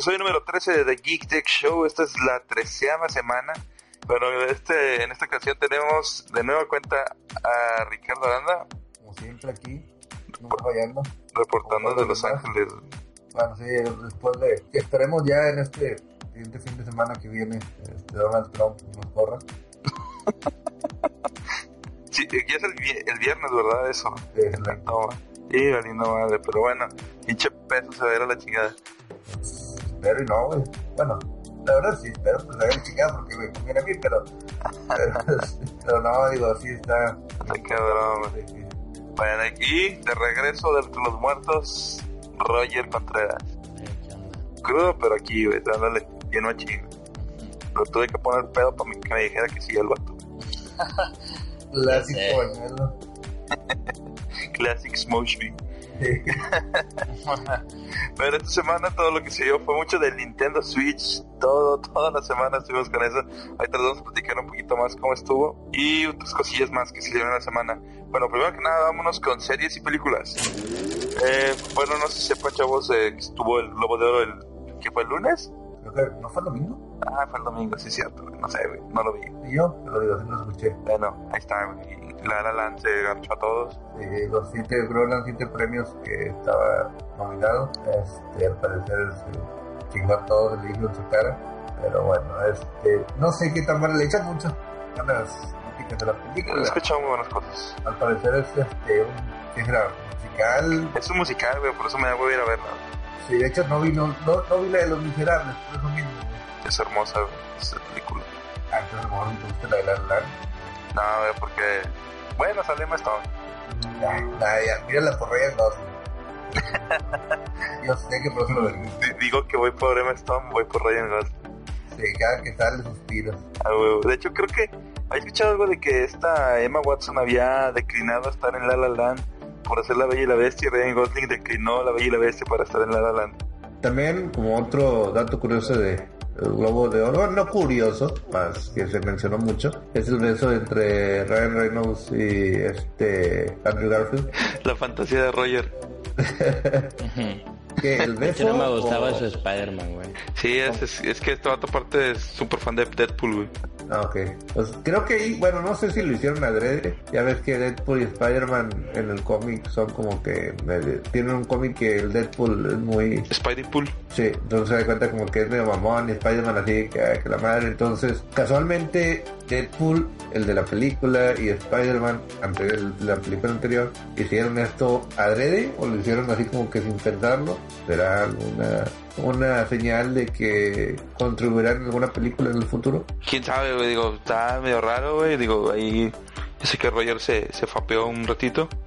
episodio número 13 de The Geek Tech Show. Esta es la treceava semana. Bueno, este, en esta ocasión tenemos de nueva cuenta a Ricardo Aranda. Como siempre aquí, nunca fallando. Reportando de Los Ángeles. Bueno, sí, después de que esperemos ya en este siguiente fin de semana que viene, este, Donald Trump nos corra. sí, ya es el, el viernes, ¿verdad? Eso. Sí, es la... No, sí, valiendo madre, pero bueno, pinche peso se va a ir a la chingada. Espero y no, güey. Bueno, la verdad sí, espero a la chingada porque me conviene a mí, pero, pero, pero no, digo, sí está. Ay, cabrón, güey. Sí, sí. Bueno, y de regreso de los muertos, Roger Contreras. Eh, ¿qué onda? Crudo, pero aquí, güey, dándole lleno a chingo. Lo tuve que poner pedo para que me dijera que sí el vato. Clásico, sé. Manuelo. Sí. Pero esta semana todo lo que se dio fue mucho del Nintendo Switch. Todo, toda la semana estuvimos con eso. Ahorita les vamos a platicar un poquito más cómo estuvo. Y otras cosillas más que se dieron la semana. Bueno, primero que nada, vámonos con series y películas. Eh, bueno, no sé si sepan, chavos, eh, que estuvo el Globo de Oro el, que fue el lunes. Creo que no fue el domingo. Ah, fue el domingo, sí, cierto. No sé, güey, no lo vi. Y yo, lo digo, sí lo escuché. Bueno, ahí está, güey. La La Land se ganchó a todos. Eh, los siete, creo eran siete premios que estaba nominado. Este, al parecer se chingó a todos, le dijo en su cara. Pero bueno, este, no sé qué tan mal le echan mucho ganas de la He película. escuchado muy buenas cosas. Al parecer es este, un ¿qué será? musical. Es un musical, güey, por eso me da huevo ir a verla. Sí, de hecho no vi, no, no, no vi la de los miserables, por eso mismo. Es hermosa, güey, película. Ah, entonces a lo mejor no te gusta la de la La Land. No, güey, porque... Bueno, sale más Stone. Ay, ay, ya, mírala por Ryan Gosling. Yo sé que por eso lo Digo que voy por Emma Stone, voy por Ryan Gosling. Sí, cada que sale suspiros. Ah, güey, De hecho, creo que... ¿Habéis escuchado algo de que esta Emma Watson había declinado estar en La La Land por hacer La Bella y la Bestia y Ryan Gosling declinó La Bella y la Bestia para estar en La La Land? También, como otro dato curioso de el Globo de Oro, no curioso, más que se mencionó mucho, es el beso entre Ryan Reynolds y este Andrew Garfield. La fantasía de Roger. Que el De hecho, beso. no me gustaba o- su Spider-Man, güey. Sí, es, es, es que este vato aparte es súper fan de Deadpool, güey. Ah, ok. Pues creo que ahí, bueno, no sé si lo hicieron adrede. Ya ves que Deadpool y Spider-Man en el cómic son como que. tienen un cómic que el Deadpool es muy. Spidey Pool. Sí, entonces se da cuenta como que es medio mamón y Spider-Man así que, que la madre. Entonces, casualmente, Deadpool, el de la película, y Spider-Man, la película anterior, hicieron esto adrede o lo hicieron así como que sin pensarlo. ¿Será alguna una señal de que contribuirán en alguna película en el futuro? quién sabe, güey, digo, está medio raro, güey, digo, ahí yo sé que Roger se, se fapeó un ratito.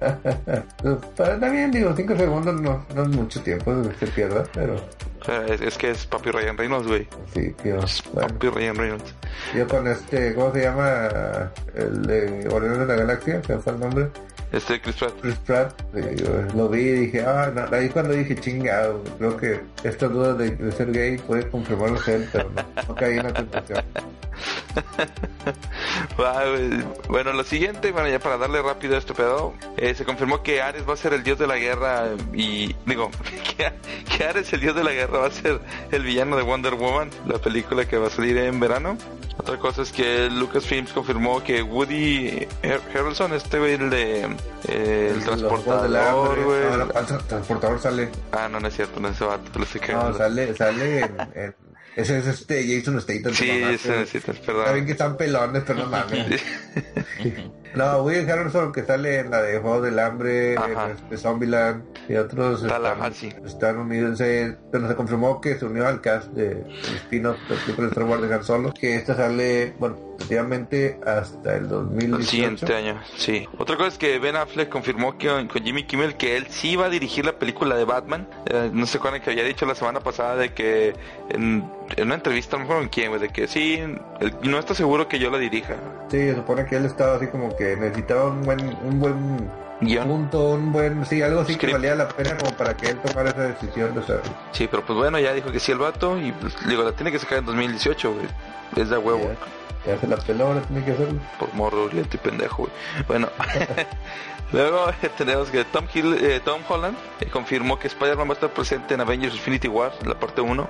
Pero también digo, 5 segundos no, no es mucho tiempo que se pierda, pero O sea, es, es que es papi Ryan Reynolds, güey. sí, tío. Es Bueno, papi Ryan Reynolds. yo con este, ¿cómo se llama? El de Guardianes de la Galaxia, se fue el nombre. Este Chris Pratt. Chris Pratt, yo lo vi y dije, ah, no, ahí cuando dije chingado, creo que esta duda de, de ser gay puede confirmarlo él, pero no, no caí en la tentación. Bueno, lo siguiente, bueno, ya para darle rápido a este pedo, eh, se confirmó que Ares va a ser el dios de la guerra y, digo, que, que Ares, el dios de la guerra, va a ser el villano de Wonder Woman, la película que va a salir en verano. Otra cosa es que Lucasfilms confirmó que Woody Har- Harrelson, este güey, el de eh, el transportador, güey. no, tra- transportador sale, Ah, no, no es cierto, no es ese vato, lo estoy no, sale, sale en, en- ese es este Jason Statham. Sí, ese güey. necesitas, Está bien perdón. que están pelones, pero no mames. No, Will Harrelson que sale en la de Juego del Hambre, en este Zombieland y otros están, están unidos. Se, bueno, se confirmó que se unió al cast de spin-off de de Star Wars de Han Solo, que esta sale, bueno, efectivamente hasta el 2018. El siguiente año, sí. Otra cosa es que Ben Affleck confirmó que con Jimmy Kimmel que él sí iba a dirigir la película de Batman. Eh, no sé cuándo que había dicho la semana pasada de que en, en una entrevista, no me acuerdo con quién, de que sí, él no está seguro que yo la dirija. Sí, se supone que él estaba así como que necesitaba un buen, un buen guion. Punto, un buen, sí, algo así que valía la pena como para que él tomara esa decisión de. Sí, pero pues bueno, ya dijo que sí el vato y pues, digo, la tiene que sacar en 2018, güey. Es de huevo. Ya, se la peló, ahora tiene que hacerlo. Por morro, lento y pendejo, güey. Bueno. Luego tenemos que Tom, Hill, eh, Tom Holland eh, confirmó que Spider-Man va a estar presente en Avengers Infinity War, la parte 1.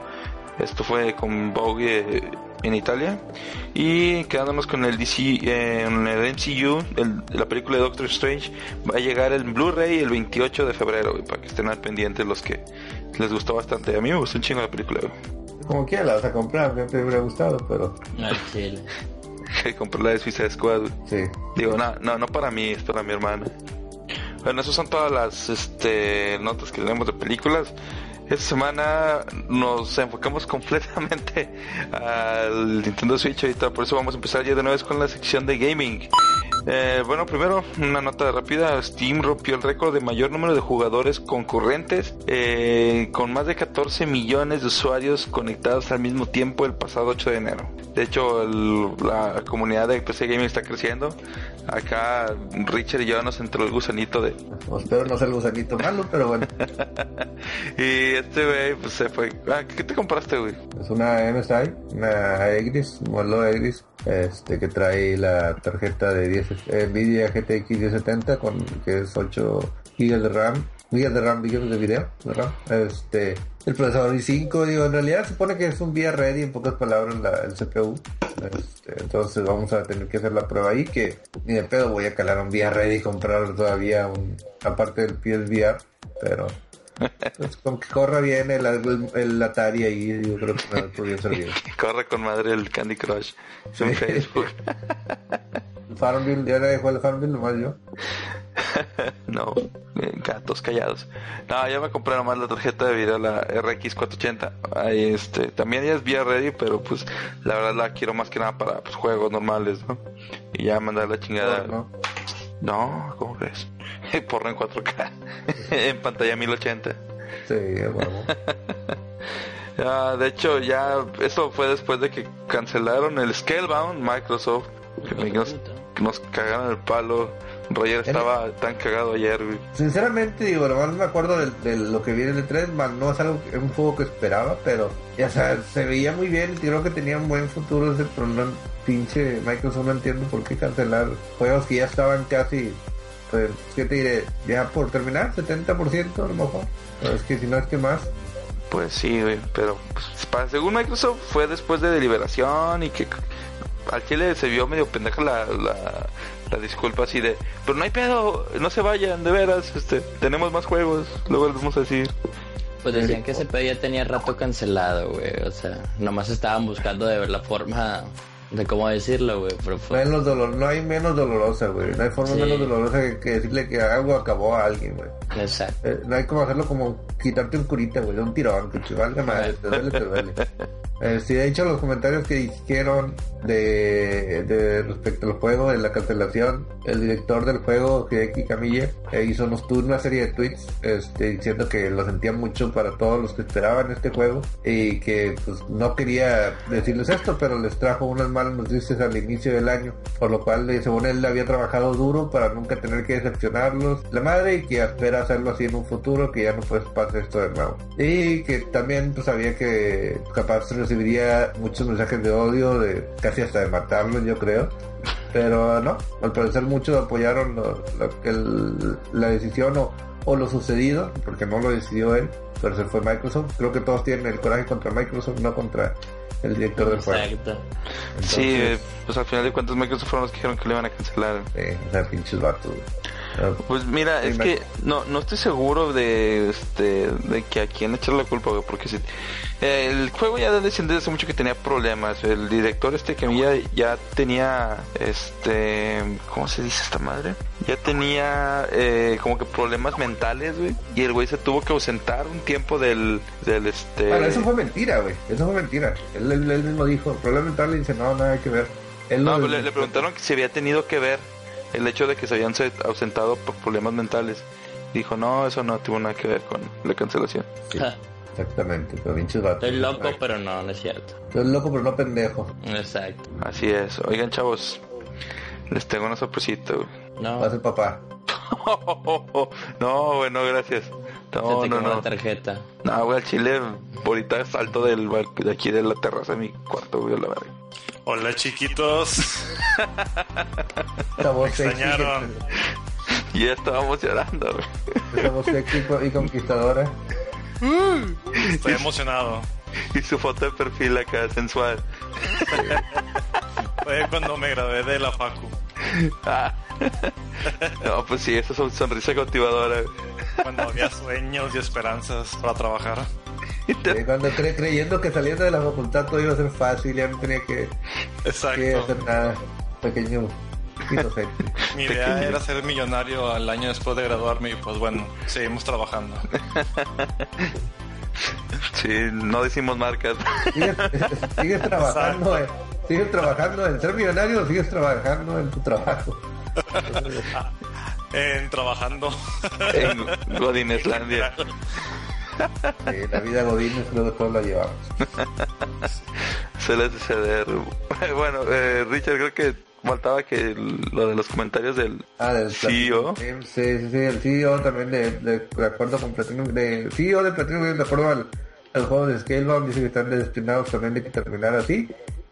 Esto fue con Vogue eh, en Italia. Y quedándonos con el DC, en el MCU, la película de Doctor Strange va a llegar el Blu-ray el 28 de febrero, para que estén al pendiente los que les gustó bastante. A mí me gustó un chingo la película. Como quiera la vas a comprar, me hubiera gustado, pero... No, chile. que compré la de Suicide Squad. Sí. Digo, no, no, no para mí, es para mi hermana. Bueno, esas son todas las este, notas que tenemos de películas. Esta semana nos enfocamos completamente al Nintendo Switch ahorita, por eso vamos a empezar ya de nuevo con la sección de gaming. Eh, bueno, primero, una nota rápida. Steam rompió el récord de mayor número de jugadores concurrentes, eh, con más de 14 millones de usuarios conectados al mismo tiempo el pasado 8 de enero. De hecho, la comunidad de PC Gaming está creciendo. Acá Richard y yo nos entró el gusanito de... espero no ser el gusanito malo, pero bueno. y este güey, pues se fue... Ah, ¿Qué te compraste, güey? Es una MSI, una Egris, modelo Egris, este, que trae la tarjeta de 10 Nvidia GTX 1070 con que es 8 GB de RAM, GB de RAM, GB de video, de RAM. Este, el procesador i5, digo, en realidad se supone que es un vía ready, en pocas palabras, la, el CPU. Este, entonces vamos a tener que hacer la prueba ahí, que ni de pedo voy a calar un vía ready y comprar todavía un, aparte del PSVR, pero pues con que corra bien el, el, Atari ahí, yo creo que me podría servir. Corre con madre el Candy Crush en Facebook. Farmville, ya le el Farmville, nomás yo. no, gatos callados. No, ya me compré nomás la tarjeta de video, la RX 480. Ahí, este, también ya es vía ready, pero pues la verdad la quiero más que nada para pues, juegos normales, ¿no? Y ya mandar la chingada. No, no. ¿Cómo crees? Porno en 4K, en pantalla 1080. Sí, ya, de hecho, ya eso fue después de que cancelaron el Scalebound Microsoft. Que nos, nos cagaron el palo Roger estaba tan cagado ayer, Sinceramente, digo, nomás me acuerdo de, lo que viene en el 3, no es algo, es un juego que esperaba, pero, ya sea, se veía muy bien y creo que tenía un buen futuro ese, pero no, pinche Microsoft no entiendo por qué cancelar juegos que ya estaban casi, pues, ¿qué te diré? Ya por terminar, 70% a lo mejor. Pero es que si no es que más. Pues sí, güey, pero pues, según Microsoft fue después de deliberación y que al Chile se vio medio pendeja la, la, disculpa así de, pero no hay pedo, no se vayan, de veras, este, tenemos más juegos, luego les vamos a decir. Pues decían que ese pedo ya tenía rato cancelado, güey, o sea, nomás estaban buscando de ver la forma de cómo decirlo, güey. Pero Menos dolor, no hay menos dolorosa, güey. No hay forma menos dolorosa que, decirle que algo acabó a alguien, güey. Exacto. Eh, no hay como hacerlo como quitarte un curita, güey, un tirón, que te valga madre, te duele, te duele. Eh, sí, de hecho, los comentarios que dijeron de, de respecto al juego, de la cancelación, el director del juego, Hideki Camille, eh, hizo unos, una serie de tweets este, diciendo que lo sentía mucho para todos los que esperaban este juego y que pues no quería decirles esto, pero les trajo unas malas noticias al inicio del año, por lo cual, eh, según él, había trabajado duro para nunca tener que decepcionarlos la madre y que espera hacerlo así en un futuro, que ya no puede pasar esto de nuevo. Y que también pues sabía que capaz recibiría muchos mensajes de odio, de casi hasta de matarlo, yo creo. Pero no, al parecer muchos apoyaron la decisión o, o, lo sucedido, porque no lo decidió él, pero se fue Microsoft. Creo que todos tienen el coraje contra Microsoft, no contra el director del juego. Exacto. sí, pues al final de cuentas Microsoft fueron los que dijeron que le iban a cancelar. Sí, o sea, pinches vatos. Pues mira, es que no no estoy seguro de este de que a quién echar la culpa, porque si el juego ya desde hace mucho que tenía problemas. El director este que ya, ya tenía este ¿cómo se dice esta madre? Ya tenía eh, como que problemas mentales, güey, y el güey se tuvo que ausentar un tiempo del del este Bueno, eso fue mentira, güey. Eso fue mentira. Él, él, mismo dijo, problema mental y dice, "No, nada que ver." Él no, le, le preguntaron que si había tenido que ver el hecho de que se habían ausentado por problemas mentales. Dijo, no, eso no tuvo nada que ver con la cancelación. exactamente, pero Estoy loco, pero no, no es cierto. Estoy loco, pero no pendejo. Exacto. Así es. Oigan, chavos, les tengo una sorpresita. No. Pase papá. no, bueno, gracias. No, te no, no. la tarjeta. No, güey, al chile, ahorita salto del, de aquí de la terraza de mi cuarto, güey, a la verga. Hola chiquitos. Sexy, extrañaron. Y ya estábamos llorando, güey. voz sexy y conquistadora. Estoy emocionado. Y su foto de perfil acá, sensual. Fue cuando me gradué de la Facu. Ah. No, pues sí, esa son- sonrisa cautivadora. Cuando había sueños y esperanzas para trabajar. Eh, Cuando cre- creyendo que saliendo de la facultad todo iba a ser fácil, ya no tenía que, que Exacto. hacer nada. Pequeño inocente. Mi idea era ser millonario al año después de graduarme y pues bueno, seguimos trabajando. Sí, no decimos marcas. ¿Sigues, sigues trabajando, en, sigues trabajando en ser millonario o sigues trabajando en tu trabajo. En trabajando. en Godineslandia. Eh, la vida Godínez luego todo lo llevamos. Suele suceder. Bueno, eh, Richard, creo que faltaba que lo de los comentarios del Ah, del CEO. Sí, sí, sí, el CEO también de, de, de acuerdo con Platinum, de CEO de Platinum de acuerdo al, al juego de Scalebound, dice que están destinados también de que terminar así.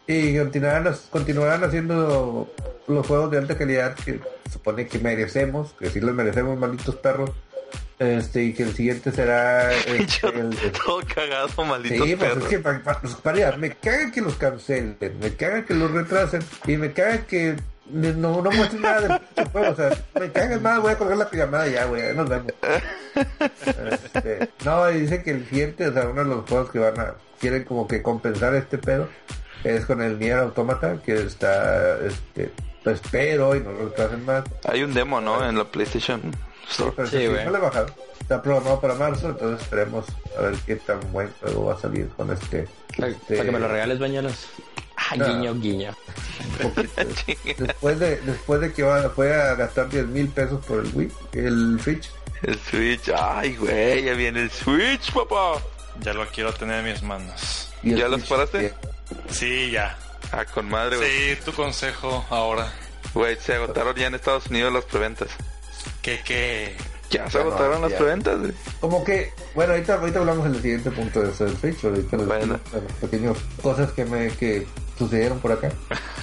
Y continuarán, continuarán haciendo los juegos de alta calidad que supone que merecemos, que sí los merecemos, malditos perros. Este, y que el siguiente será este, el Todo cagado, malditos Sí, pues perros. es que pues, para- me caga que los cancelen, me caga que los retrasen y me caga que no, no muestren nada del pinche juego, o sea, me caga más, voy a colgar la pijamada ya, güey, nos vemos. Este, no, dice que el siguiente, o sea, uno de los juegos que van a, quieren como que compensar este pedo, es con el Nier Automata, que está, este, pues espero y no lo retrasen más. Hay un demo, ¿no? En la PlayStation Sí, Store. pero Sí, sí, güey. no le he bajado. Está programado para marzo, entonces esperemos a ver qué tan buen juego va a salir con este. Para, este, que me lo regales, bañuelos. Ah, No. guiño, guiño. poquito. después de después de que va, fue a gastar 10 mil pesos por el Wii, el Switch. El Switch. Ay, güey, ya viene el Switch, papá. Ya lo quiero tener en mis manos. ¿Ya los paraste? Sí, ya. Ah, con madre, güey. Sí, tu consejo ahora. Güey, se agotaron ya en Estados Unidos las preventas. ¿Qué, qué? Ya se Ya no, agotaron las ya. preventas, güey. Como que, bueno, ahorita, ahorita hablamos en el siguiente punto de eso del Switch, pero ahorita les Bueno. las pequeñas cosas que me que sucedieron por acá.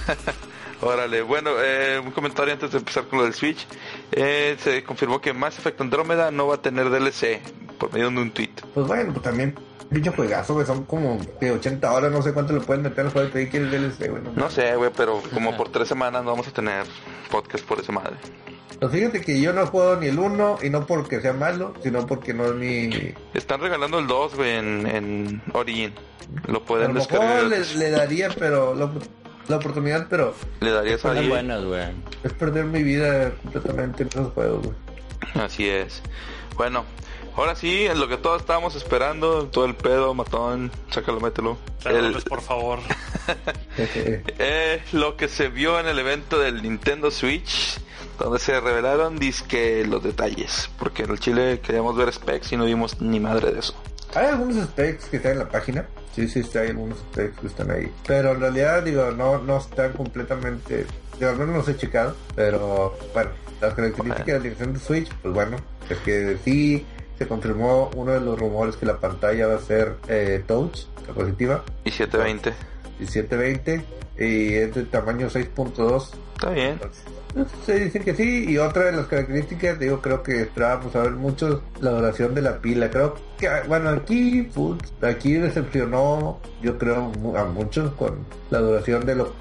Órale, bueno, eh, un comentario antes de empezar con lo del Switch. Eh, se confirmó que Mass Effect Andrómeda no va a tener DLC por medio de un tweet. Pues bueno, pues también, pinche juegazo, que son como de 80 horas, no sé cuánto le pueden meter al juego que quieres DLC, güey. no No sé, güey, pero como por tres semanas no vamos a tener podcast por esa madre. Pues fíjate que yo no juego ni el 1 y no porque sea malo, sino porque no es mi... Están regalando el 2, güey, en, en Origin. Lo A pueden descargar. mejor le, le daría pero la, la oportunidad, pero Le ahí. buenos, güey. es perder mi vida completamente en esos juegos, güey. Así es. Bueno, ahora sí, en lo que todos estábamos esperando, todo el pedo, matón, sácalo, mételo. El- por favor. Eh, lo que se vio en el evento del Nintendo Switch, donde se revelaron disque los detalles, porque en el Chile queríamos ver specs y no vimos ni madre de eso. Hay algunos specs que están en la página. Sí, sí, sí, hay algunos specs que están ahí. Pero en realidad, digo, no, no están completamente. Digo, al menos no los he checado. Pero bueno, las características del Nintendo Switch, pues bueno, es que sí se confirmó uno de los rumores que la pantalla va a ser eh, touch, positiva, Y 720. y 720, y es de tamaño 6.2. Está bien. Se dicen que sí, y otra de las características, digo, creo que esperábamos a ver mucho la duración de la pila. Creo que, bueno, aquí, putz, aquí decepcionó, yo creo, a muchos con la duración de lo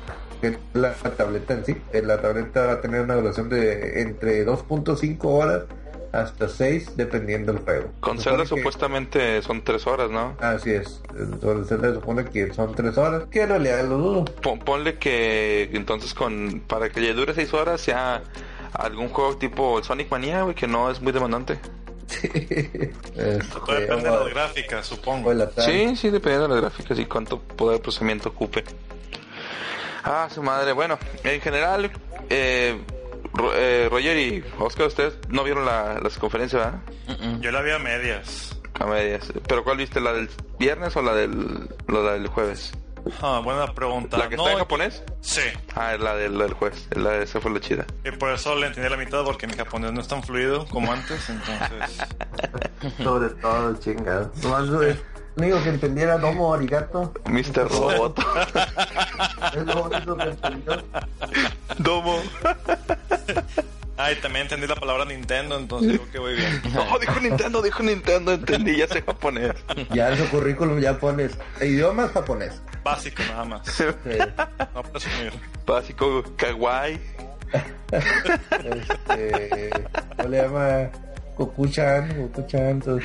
que es la, la tableta en sí. Eh, La tableta va a tener una duración de entre 2.5 horas hasta 6, dependiendo del juego. Con Zelda que- supuestamente son 3 horas, ¿no? Así es, sobre Zelda supone que son 3 horas, que en realidad lo dudo. Pon- ponle que entonces con para que le dure 6 horas sea algún juego tipo Sonic Mania, güey, que no es muy demandante. Este, Todo depende de las gráficas, supongo. Sí, sí, dependiendo de las gráficas y cuánto poder de procesamiento ocupe. Ah, su madre. Bueno, en general, eh, eh, Roger y Oscar, ustedes no vieron la, las conferencias, ¿verdad? Yo la vi a medias. A medias. ¿Pero cuál viste? ¿La del viernes o la del, lo del jueves? Ah, buena pregunta. ¿La que No, está en japonés? Sí. Ah, es la del, la del juez. La de, esa fue la chida. Y por eso le entendí la mitad porque mi japonés no es tan fluido como antes, entonces... Sobre todo, chingado. Nomás es lo único que entendiera Domo Arigato. Mr. Robot. Es lo único que entendió. Domo. Ay, también entendí la palabra Nintendo, entonces creo que voy bien. No, dijo Nintendo, dijo Nintendo. Entendí, ya sé japonés. Ya en su currículum ya pones idiomas japonés. Básico nada más. Sí. No presumir. Básico, kawaii. Este, ¿Cómo le llama? Goku-chan, Goku-chan, todo.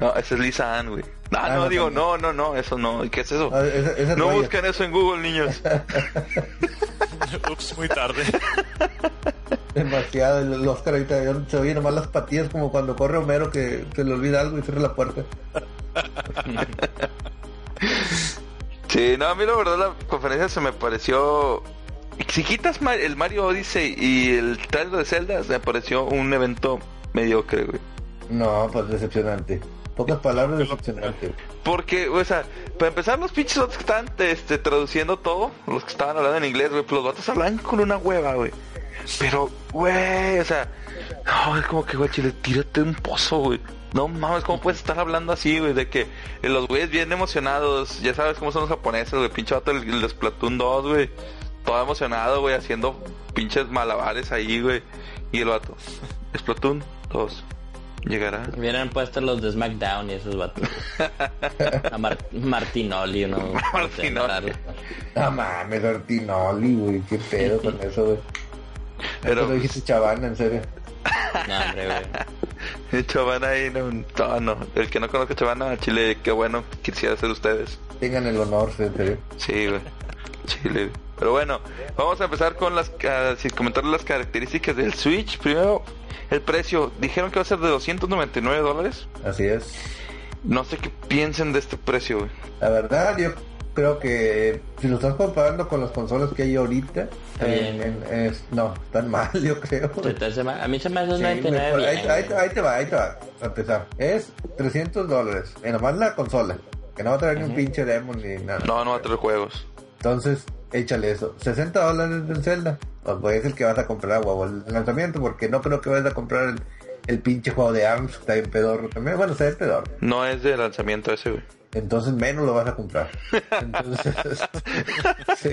No, ese es Lisa Ann, güey. No, Ah, no, no, digo, no, no, no, eso no. ¿Qué es eso? Ah, No busquen eso en Google, niños. Ups, muy tarde. Demasiado, el, el Oscar ahorita se oye nomás las patillas como cuando corre Homero que se le olvida algo y cierra la puerta. Sí, no, a mí la verdad la conferencia se me pareció... Si quitas el Mario Odyssey y el trailer de Zelda, me pareció un evento mediocre, güey. No, pues decepcionante. Pocas palabras, decepcionante. Porque, o sea, para empezar, los pinches otros que estaban este, traduciendo todo, los que estaban hablando en inglés, güey, pues los vatos hablan con una hueva, güey. Pero, güey, o sea, no, es como que, güey, chile, tírate un pozo, güey. No mames, ¿cómo puedes estar hablando así, güey? De que eh, los güeyes bien emocionados, ya sabes cómo son los japoneses, güey, pinche vato, el, el Splatoon 2, güey. Todo emocionado, güey, haciendo pinches malabares ahí, güey. Y el vato, Splatoon 2, llegará. Hubieran puesto los de SmackDown y esos vatos. A Mar- Martinoli, ¿no? Martinoli. No mames, Ortinoli, güey, qué pedo con eso, güey. Pero- Pero lo dijiste chavana, en serio. No, hombre, güey. Chavana ahí, no, no, no. El que no conozca Chavana, Chile, qué bueno, quisiera ser ustedes. Tengan el honor, en serio. Sí, güey. Chile. Pero bueno, vamos a empezar con las, sin comentar las características del Switch. Primero, el precio. Dijeron que va a ser de 299 dólares. Así es. No sé qué piensen de este precio, güey. La verdad, yo creo que si lo estás comparando con las consolas que hay ahorita, Está en- bien. en- es- no, están mal, yo creo. A mí se me hace Sí, 99 güey, ahí, te va, ahí te va, a empezar. Es 300 dólares, en nomás la consola, que no va a traer ni un pinche demo ni nada. No, no va a traer juegos. Entonces, échale eso. 60 dólares del Zelda. Pues es el que vas a comprar, huevo, el lanzamiento, porque no creo que vayas a comprar el, el pinche juego de ARMS, que está bien pedorro también. Bueno, está bien pedorro. No es de lanzamiento ese, güey. Entonces menos lo vas a comprar. Entonces, sí.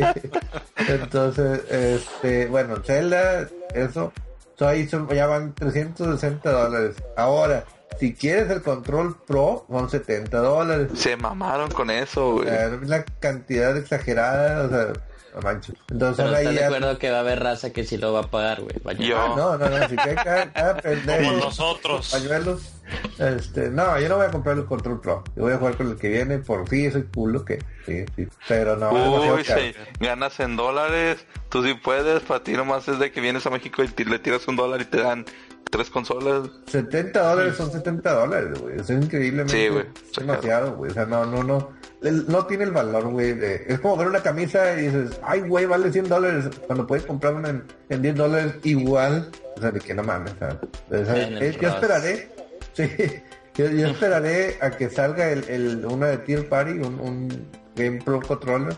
Entonces, este, bueno, Zelda, eso, so ahí son, ya van 360 dólares. Ahora, si quieres el control pro, son 70 dólares. Se mamaron con eso, O güey. la cantidad exagerada, o sea, no manches. Entonces, Pero de acuerdo que va a haber raza que sí lo va a pagar, güey. Yo. Ah, no, no, no, si que cada, cada pendejo, Como nosotros. pañuelos, este, no, yo no voy a comprar el control pro, yo voy a jugar con el que viene, por sí, soy culo que, sí, sí, pero no, Uy, sí, ganas en dólares, tú sí puedes, para ti nomás es de que vienes a México y le tiras un dólar y te dan tres consolas. 70 dólares son 70 dólares, güey. Eso es increíblemente. Sí, güey. es demasiado, güey. O sea, no, no, no. No tiene el valor, güey. de- Es como ver una camisa y dices, ay, güey, vale 100 dólares. Cuando puedes comprar una en, en 10 dólares igual. O sea, de que no mames. O sea, eh, yo esperaré. Sí. Yo, yo esperaré a que salga el, el, una de Tier Party, un, un Game Pro Controller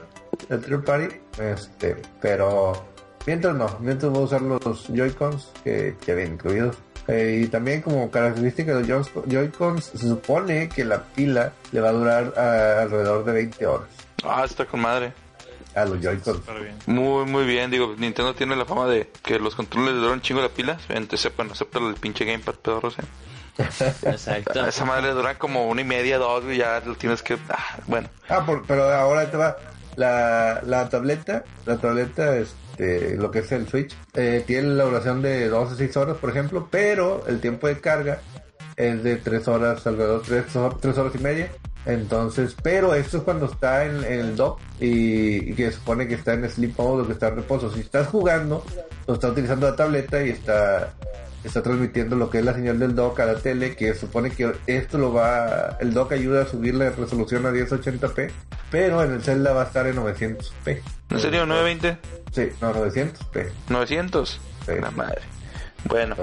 de Tier Party. Este, pero mientras no, mientras voy a usar los Joy-Cons que, que vienen incluidos. Eh, y también como característica de los Joy- Joy-Cons, se supone que la pila le va a durar ah, alrededor de 20 horas Ah, está con madre. a los Joy-Cons. Muy, muy bien. Digo, Nintendo tiene la fama de que los controles le duran un chingo la pila. Gente, sepan, acepta el pinche Gamepad pedorros, eh. Exacto. A esa madre le duran como una y media, dos, y ya lo tienes que... Ah, bueno. Ah, por- pero ahora te va la, la tableta, la tableta, este, lo que es el Switch, eh, tiene la duración de 2 a 6 horas, por ejemplo, pero el tiempo de carga es de 3 horas, alrededor de 3, horas y media. Entonces, pero esto es cuando está en, en el dock y, y que supone que está en sleep mode o que está en reposo. Si estás jugando, lo está utilizando la tableta y está está transmitiendo lo que es la señal del dock a la tele, que supone que esto lo va, el dock ayuda a subir la resolución a 1080p, pero en el Zelda va a estar en 900p. ¿En serio? ¿920? Sí, no, 900p. ¿900? Sí. La madre. Bueno.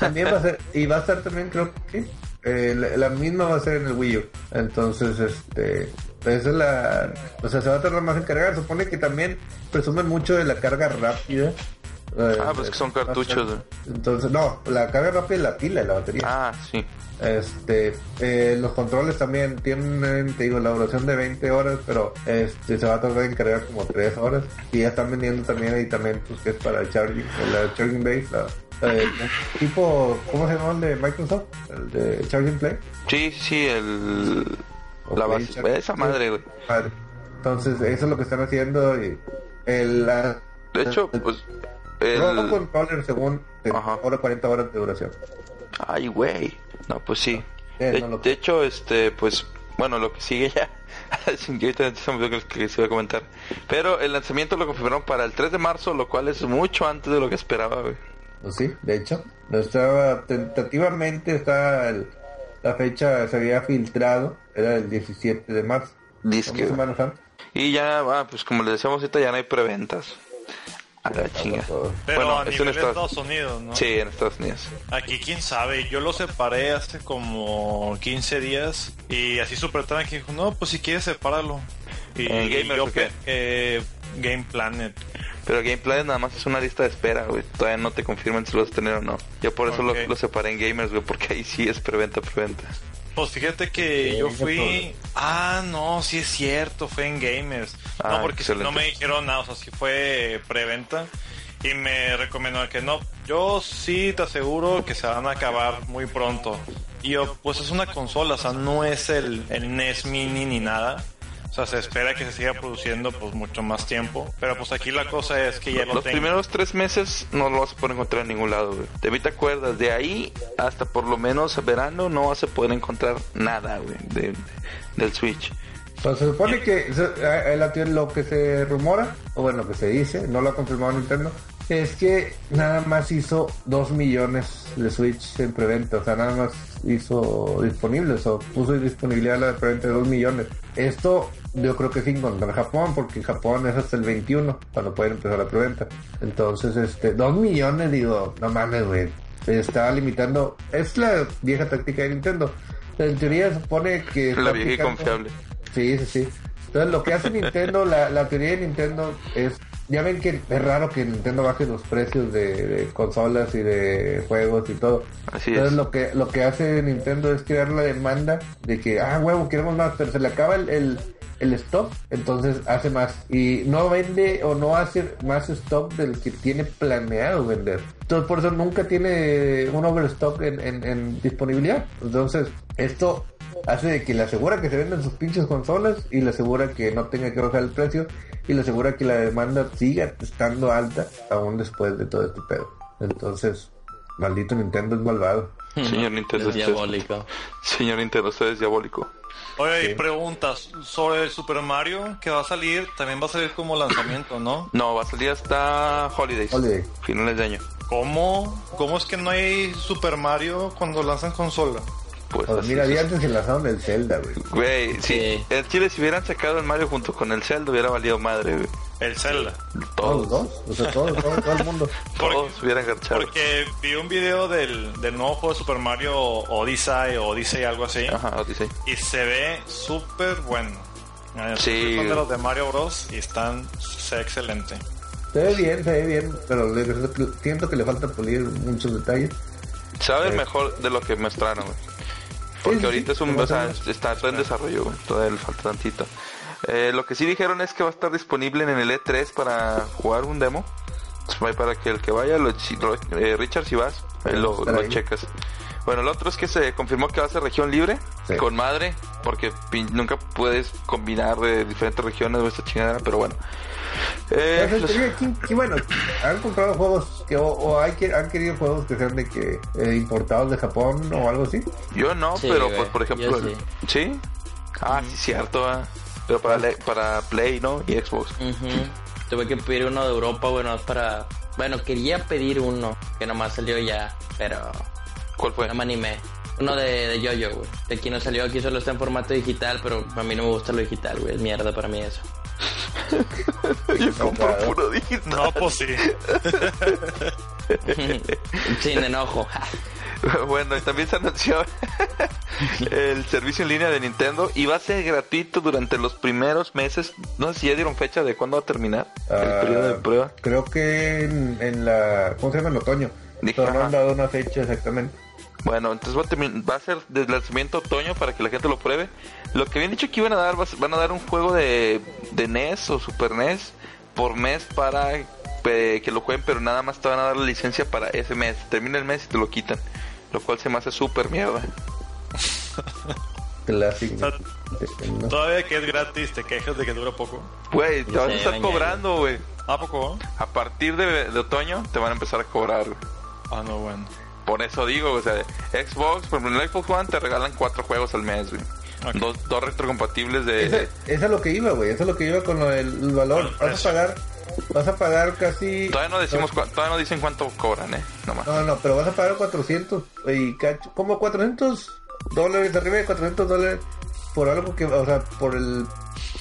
También va a ser, y va a estar también creo que eh, la, la misma va a ser en el Wii U. Entonces, este, esa es la, o sea, se va a tardar más en cargar. Supone que también presumen mucho de la carga rápida. Eh, Ah, pues que son cartuchos, güey. Entonces, no, la carga rápida es la pila de la batería. Ah, sí. Este, eh, los controles también tienen, te digo, la duración de 20 horas, pero este se va a tardar en cargar como 3 horas. Y ya están vendiendo también aditamentos que es para el charging, la charging base, la, eh, tipo, ¿cómo se llama el de Microsoft? El de Charging Play. Sí, sí, el... O La base, Charging esa madre, güey. Entonces, eso es lo que están haciendo y el, la- De hecho, pues... no, El... controller según de Ajá. hora 40 horas de duración. Ay, güey. No, pues sí. Eh, De, no lo- de hecho, este, pues, bueno, lo que sigue ya. Sin que ahorita se me que, se iba a comentar. Pero el lanzamiento lo confirmaron para el 3 de marzo, lo cual es mucho antes de lo que esperaba, güey. Pues sí, de hecho, no estaba tentativamente está el- la fecha se había filtrado, era el 17 de marzo. Disque. Semanas antes. Y ya, ah, pues como les decíamos ahorita, ya no hay preventas. A la chinga. Pero Bueno, a es nivel en de Estados- Estados Unidos, ¿no? Sí, en Estados Unidos. Aquí quién sabe, yo lo separé hace como 15 días y así súper tranqui dijo, no, pues si quieres sepáralo. Y ¿En Gamers yo o qué? pe- eh, Game Planet. Pero Gameplay nada más es una lista de espera, güey. Todavía no te confirman si lo vas a tener o no. Yo por eso lo, lo separé en Gamers, güey, porque ahí sí es preventa, preventa. Pues fíjate que Sí, yo fui... Ah, no, sí es cierto, fue en Gamers. Ah, no, porque si excelente. no me dijeron nada, o sea, sí fue preventa. Y me recomendó que no, yo sí te aseguro que se van a acabar muy pronto. Y yo, pues es una consola, o sea, no es el, el NES Mini ni nada. O sea, se espera que se siga produciendo pues mucho más tiempo. Pero pues aquí la cosa es que ya lo Los tengo. primeros tres meses no lo vas a poder encontrar en ningún lado, güey. Mí te acuerdas, de ahí hasta por lo menos verano no vas a poder encontrar nada, güey, de- del Switch. Pues se supone que lo que se rumora, o bueno, lo que se dice, no lo ha confirmado Nintendo, es que nada más hizo 2 millones de Switch en preventa, o sea, nada más hizo disponibles o puso disponibilidad la preventa de 2 millones. Esto yo creo que sin contar Japón, porque en Japón es hasta el 21 cuando pueden empezar la preventa. Entonces, este, 2 millones, digo, no mames, güey. Se está limitando. Es la vieja táctica de Nintendo. En teoría supone que. La vieja y confiable. Sí, sí, sí. Entonces lo que hace Nintendo, la, la teoría de Nintendo es, ya ven que es raro que Nintendo baje los precios de, de consolas y de juegos y todo. Así Entonces es. lo que lo que hace Nintendo es crear la demanda de que, ah, huevo, queremos más, pero se le acaba el, el, el stock, entonces hace más. Y no vende o no hace más stock del que tiene planeado vender. Entonces por eso nunca tiene un overstock en, en, en disponibilidad. Entonces esto hace de que le asegura que se vendan sus pinches consolas y le asegura que no tenga que bajar el precio y le asegura que la demanda siga estando alta aún después de todo este pedo. Entonces, maldito Nintendo es malvado. Señor Nintendo, Es diabólico. Señor Nintendo, usted es diabólico. Oye, y preguntas sobre el Super Mario que va a salir, también va a salir como lanzamiento, ¿no? No, va a salir hasta Holidays. Holiday. Finales de año. ¿Cómo? ¿Cómo es que no hay Super Mario cuando lanzan consola? Pues Pues mira, había antes que lanzaron el Zelda, güey. Güey, sí. Sí. En Chile, si hubieran sacado el Mario junto con el Zelda, hubiera valido madre, güey. El Zelda. Todos, Todos. dos, o sea, todos, todo, todo el mundo. Todos hubieran garchado. Porque vi un video del, del nuevo juego de Super Mario Odyssey o Odyssey, algo así. Ajá, Odyssey. Y se ve súper bueno. Eh, Sí. de los de Mario Bros. y están se excelente. Se ve bien, se ve bien, pero le- siento que le falta pulir muchos detalles. Sabe Sí. mejor de lo que mostraron, güey. Porque Sí, sí, ahorita es un, o sea, está todo en desarrollo, güey. Todavía le falta tantito. Eh, lo que sí dijeron es que va a estar disponible en el E3 para jugar un demo. Pues, Para que el que vaya, lo, eh, Richard, si vas, lo, lo checas. Bueno, el otro es que se confirmó que va a ser región libre, Sí. con madre, porque nunca puedes combinar eh, diferentes regiones o esta chingadera, pero bueno. Eh, Pues, los- ¿quién- quién- bueno, han comprado juegos que, o, o hay que, han querido juegos que sean de que eh, importados de Japón o algo así. yo no, Sí, pero güey, pues por ejemplo, el- ¿sí? Ah, sí, cierto, ah. pero para, le- para Play, ¿no? Y Xbox. Tuve que pedir uno de Europa, bueno, para... Bueno, quería pedir uno, que nomás salió ya, pero ¿Cuál fue? no me animé. Uno de, de Yoyo, güey. De aquí no salió, aquí solo está en formato digital, pero a mí no me gusta lo digital, güey. Es mierda para mí eso. Yo compro Claro. puro digital. No, pues sí. Sin enojo. bueno, y también se anunció el servicio en línea de Nintendo y va a ser gratuito durante los primeros meses. No sé si ya dieron fecha de cuándo va a terminar el Ah, periodo de prueba. Creo que en, en la. ¿Cómo se llama? En otoño. Dije, Pero no han dado una fecha exactamente. Bueno, entonces va a, va a ser del lanzamiento otoño para que la gente lo pruebe. Lo que habían dicho que iban a dar, van a dar un juego de, de NES o Super NES por mes para eh, que lo jueguen, pero nada más te van a dar la licencia para ese mes. Termina el mes y te lo quitan. Lo cual se me hace súper mierda. Clásico. Todavía que es gratis, te quejas de que dura poco. Güey, te Ya van a estar cobrando, güey. ¿A poco? A partir de, de otoño te van a empezar a cobrar. Ah, no, bueno. Por eso digo, o sea, Xbox, por ejemplo, en el Xbox One te regalan cuatro juegos al mes, güey. Dos, dos retrocompatibles de... Esa, esa es lo que iba, güey. Eso es lo que iba con lo del el valor. Bueno, Vas a pagar. Vas a pagar casi. Todavía no decimos, cua- todavía no dicen cuánto cobran, eh, nomás. No, no, pero vas a pagar 400 y cacho. Como 400 dólares, arriba de 400 dólares por algo que, o sea, por el,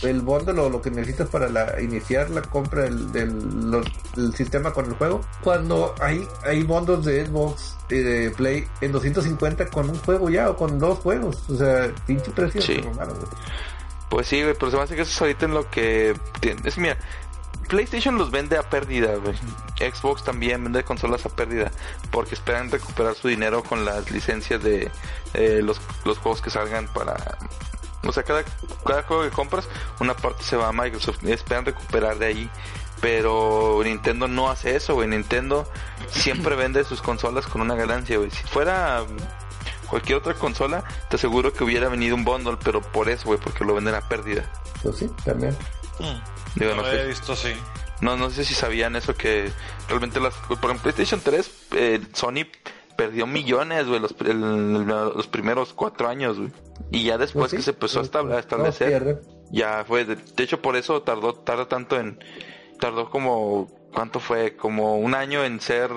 el bundle o lo que necesitas para la, iniciar la compra del, del los- el sistema con el juego. Cuando hay, hay bundles de Xbox y de Play en 250 con un juego ya o con dos juegos. O sea, pinche precio. Sí. Pues sí, güey, pero se me hace que eso es ahorita en lo que... Es mira, PlayStation los vende a pérdida, güey. Xbox también vende consolas a pérdida, porque esperan recuperar su dinero con las licencias de eh, los, los juegos que salgan para... O sea, cada, cada juego que compras, una parte se va a Microsoft y esperan recuperar de ahí. Pero Nintendo no hace eso, güey. Nintendo siempre vende sus consolas con una ganancia, güey. Si fuera cualquier otra consola, te aseguro que hubiera venido un bundle, pero por eso, güey, porque lo venden a pérdida. Pues sí, también. Mm, Digo, no no lo he sé. visto así. No, no sé si sabían eso que realmente las por ejemplo, PlayStation 3 eh, Sony perdió millones, güey, los, el- los primeros cuatro años, güey. Y ya después Pues sí, que se empezó a pues, a no establecer, pierde. ya fue. De, de hecho, por eso tardó, tarda tanto en, tardó como, ¿cuánto fue? Como un año en ser,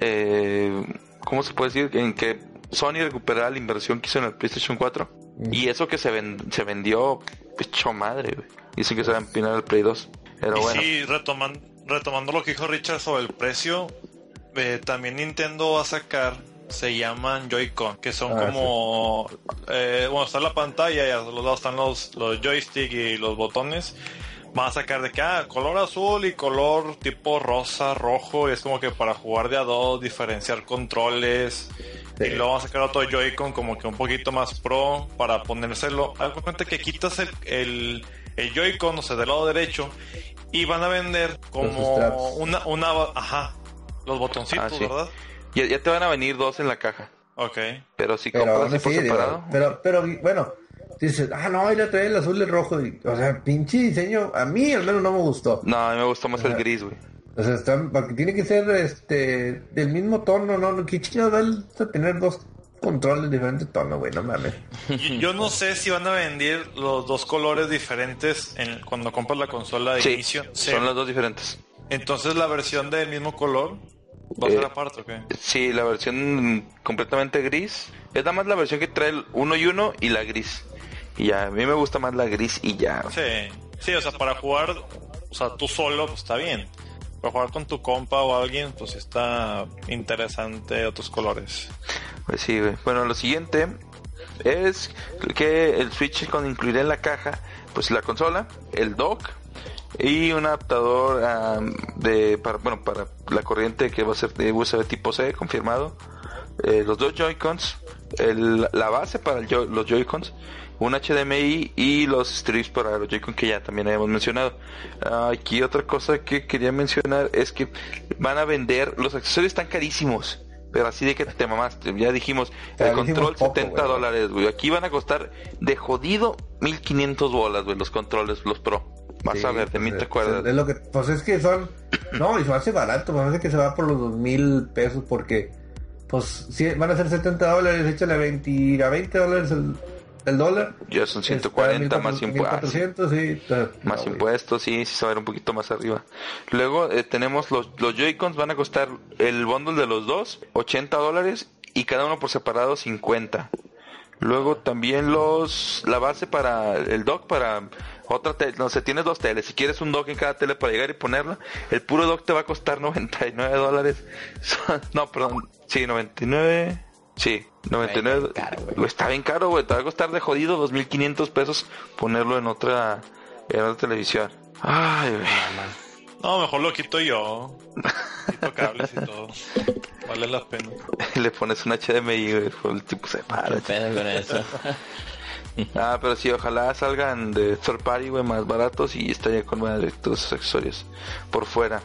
eh, ¿cómo se puede decir? En que Sony recuperara la inversión que hizo en el PlayStation 4. Mm. Y eso que se, ven- se vendió, hecho madre, güey. Dicen que se va a empinar el Play 2. Pero y bueno. sí, retoman- retomando lo que dijo Richard sobre el precio, eh, también Nintendo va a sacar, se llaman Joy-Con, que son Ah, como, eh, bueno, está la pantalla y a los lados están los, los joystick y los botones. Van a sacar de que, ah, color azul y color tipo rosa, rojo, y es como que para jugar de a dos, diferenciar controles. Sí. Y luego van a sacar otro Joy-Con como que un poquito más pro para ponérselo. De cuenta que quitas el, el, el Joy-Con, o sea, del lado derecho, y van a vender como una, una, ajá, los botoncitos, Ah, sí. ¿verdad? Ya, ya te van a venir dos en la caja. Ok. Pero si Pero compras así por así, digo, separado. pero, pero bueno, dices, ah, no, ya trae el azul y el rojo. y- o sea, pinche diseño, a mí al menos no me gustó. No, a mí me gustó más el gris, güey. O sea, están, porque tiene que ser este del mismo tono, ¿no? ¿Qué chingados va a tener dos controles de diferentes tonos, güey? No mames. Yo no sé si van a vender los dos colores diferentes en, cuando compras la consola de Sí, inicio. Sí. son los dos diferentes. Entonces la versión del mismo color va a Eh, ser aparte, ¿ok? Sí, la versión completamente gris. Es nada más la versión que trae el uno y uno y la gris. Y ya, a mí me gusta más la gris y ya. Sí, sí, o sea, para jugar, o sea, tú solo, pues está bien. Para jugar con tu compa o alguien, pues está interesante otros colores. Pues sí, güey. Bueno, lo siguiente es que el Switch con incluirá en la caja, pues la consola, el dock y un adaptador de para bueno para la corriente que va a ser de USB tipo C confirmado, eh, los dos Joy-Cons, la base para el los Joy-Cons, un HDMI y los strips para los Joy-Con que ya también habíamos mencionado. Aquí otra cosa que quería mencionar es que van a vender los accesorios están carísimos. Pero así de que te mamaste, ya dijimos, el control poco, 70 güey. dólares, güey. Aquí van a costar de jodido 1500 bolas, güey, los controles, los Pro. Vas Sí, a ver, de mí pues, te acuerdas. Es lo que, pues es que son, no, y se hace barato, me parece que se va por los dos mil pesos porque, pues, si van a ser 70 dólares, échale a 20, a 20 dólares el, el dólar. Ya son 140 más impuestos. 1400, sí. Ah, Más no, güey. impuestos, sí, sí se va a ver un poquito más arriba. Luego eh, tenemos los, los Joy-Cons, van a costar el bundle de los dos, 80 dólares, y cada uno por separado 50. Luego también los, la base para el dock, para otra tele, no sé, tienes dos teles, si quieres un dock en cada tele para llegar y ponerla, el puro dock te va a costar 99 dólares. no, perdón, sí, 99, Sí, 99. Está bien caro, güey. Güey, está bien caro, güey. Te va a costar de jodido 2.500 pesos ponerlo en otra, en otra televisión. Ay, güey. No, mejor lo quito yo. Quito cables y todo. Vale la pena. Le pones un HDMI, güey. pues, El tipo se ¿Qué para. pedo con eso? Ah, pero sí, ojalá salgan de third party, güey, más baratos y estaría con madre todos esos accesorios por fuera.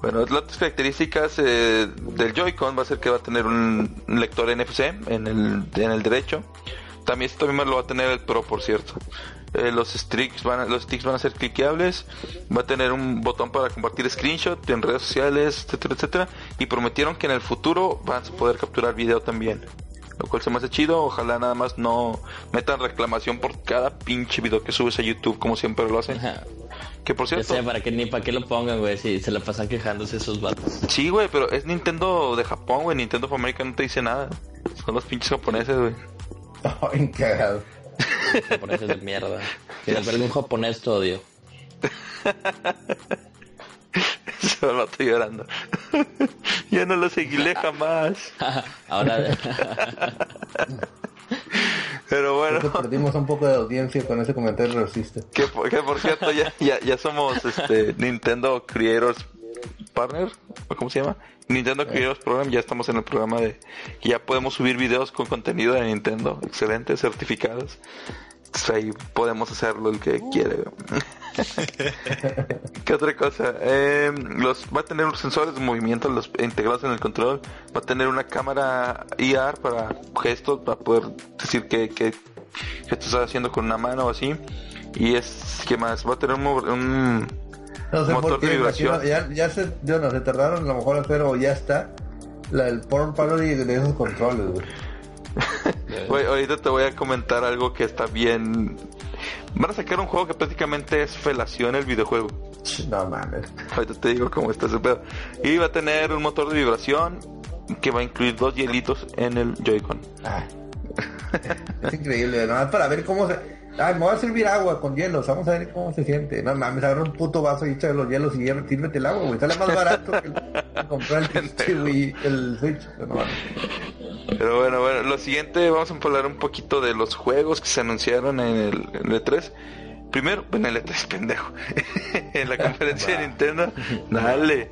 Bueno, las otras características eh, del Joy-Con va a ser que va a tener un lector NFC en el, en el derecho. También esto mismo lo va a tener el Pro, por cierto. Eh, los sticks van a, los sticks van a ser cliqueables. Va a tener un botón para compartir screenshot en redes sociales, etcétera, etcétera. Y prometieron que en el futuro van a poder capturar video también. Lo cual se me hace chido. Ojalá nada más no metan reclamación por cada pinche video que subes a YouTube, como siempre lo hacen. Que por Ya cierto, sé, para que ni para qué lo pongan, güey, si se la pasan quejándose esos vatos. sí, güey, pero es Nintendo de Japón, güey. Nintendo of America no te dice nada. Son los pinches japoneses, güey. Ay, cagado. Japoneses de mierda. Si les verle un japonés, te odio. Solo estoy llorando. ya no lo seguiré jamás. Ahora, Pero bueno. Creo que perdimos un poco de audiencia con ese comentario racista. Que, por- que por cierto, ya, ya, ya somos este Nintendo Creators Partner, ¿o cómo se llama? Nintendo Creators Program, ya estamos en el programa de ya podemos subir videos con contenido de Nintendo, excelente, certificados. Entonces ahí podemos hacerlo el que quiere. ¿Qué otra cosa? Eh, los, va a tener unos sensores de movimiento los, integrados en el control. Va a tener una cámara IR para gestos, para poder decir que, que, que estás haciendo con una mano o así. Y es, ¿qué más? Va a tener un, un No sé Motor por de vibración. ya, ya se, yo no, se tardaron a lo mejor a hacer o ya está la, el porn parody de esos controles, güey. Ahorita te voy a comentar algo que está bien. Van a sacar un juego que prácticamente es felación el videojuego. No mames. Ahorita te digo cómo está ese pedo. Y va a tener un motor de vibración que va a incluir dos hielitos en el Joy-Con. Ah. Es increíble, nada más para ver cómo se. Ay, me voy a servir agua con hielos, vamos a ver cómo se siente. No mames, agarra un puto vaso y echa los hielos y ya sírvete el agua, güey. Sale más barato que, el- comprar el Wii, el Switch. No. Pero bueno, bueno, lo siguiente vamos a hablar un poquito de los juegos que se anunciaron en el, en el E3. Primero, en el E3, pendejo. en la conferencia de Nintendo. Dale.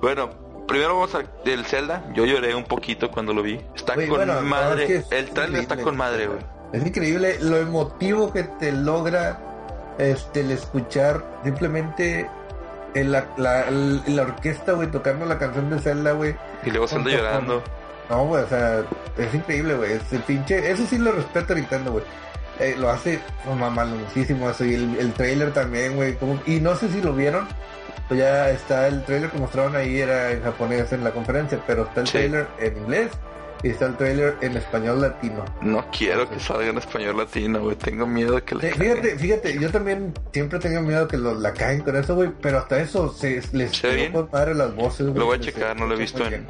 Bueno, primero vamos a el Zelda. Yo lloré un poquito cuando lo vi. Está con bueno, madre. no, es que es el trailer está con madre, güey. Es increíble lo emotivo que te logra este el escuchar simplemente en la, la, la orquesta, güey, tocando la canción de Zelda, güey. Y luego Zelda llorando. No, güey, o sea, es increíble, güey. Es el pinche, eso sí lo respeto a Nintendo, güey. Eh, lo hace oh, mamalosísimo eso. Y el, el trailer también, güey. como- Y no sé si lo vieron. Pues ya está el trailer que mostraron ahí, era en japonés en la conferencia, pero está el Sí. trailer en inglés y está el trailer en español latino. No quiero que salga en español latino, güey. Tengo miedo que Sí, le fíjate, fíjate, yo también siempre tengo miedo que los, la caen con eso, güey, pero hasta eso se les ¿Se ve quedó madre las voces. güey, Lo voy a checar, no lo he visto en...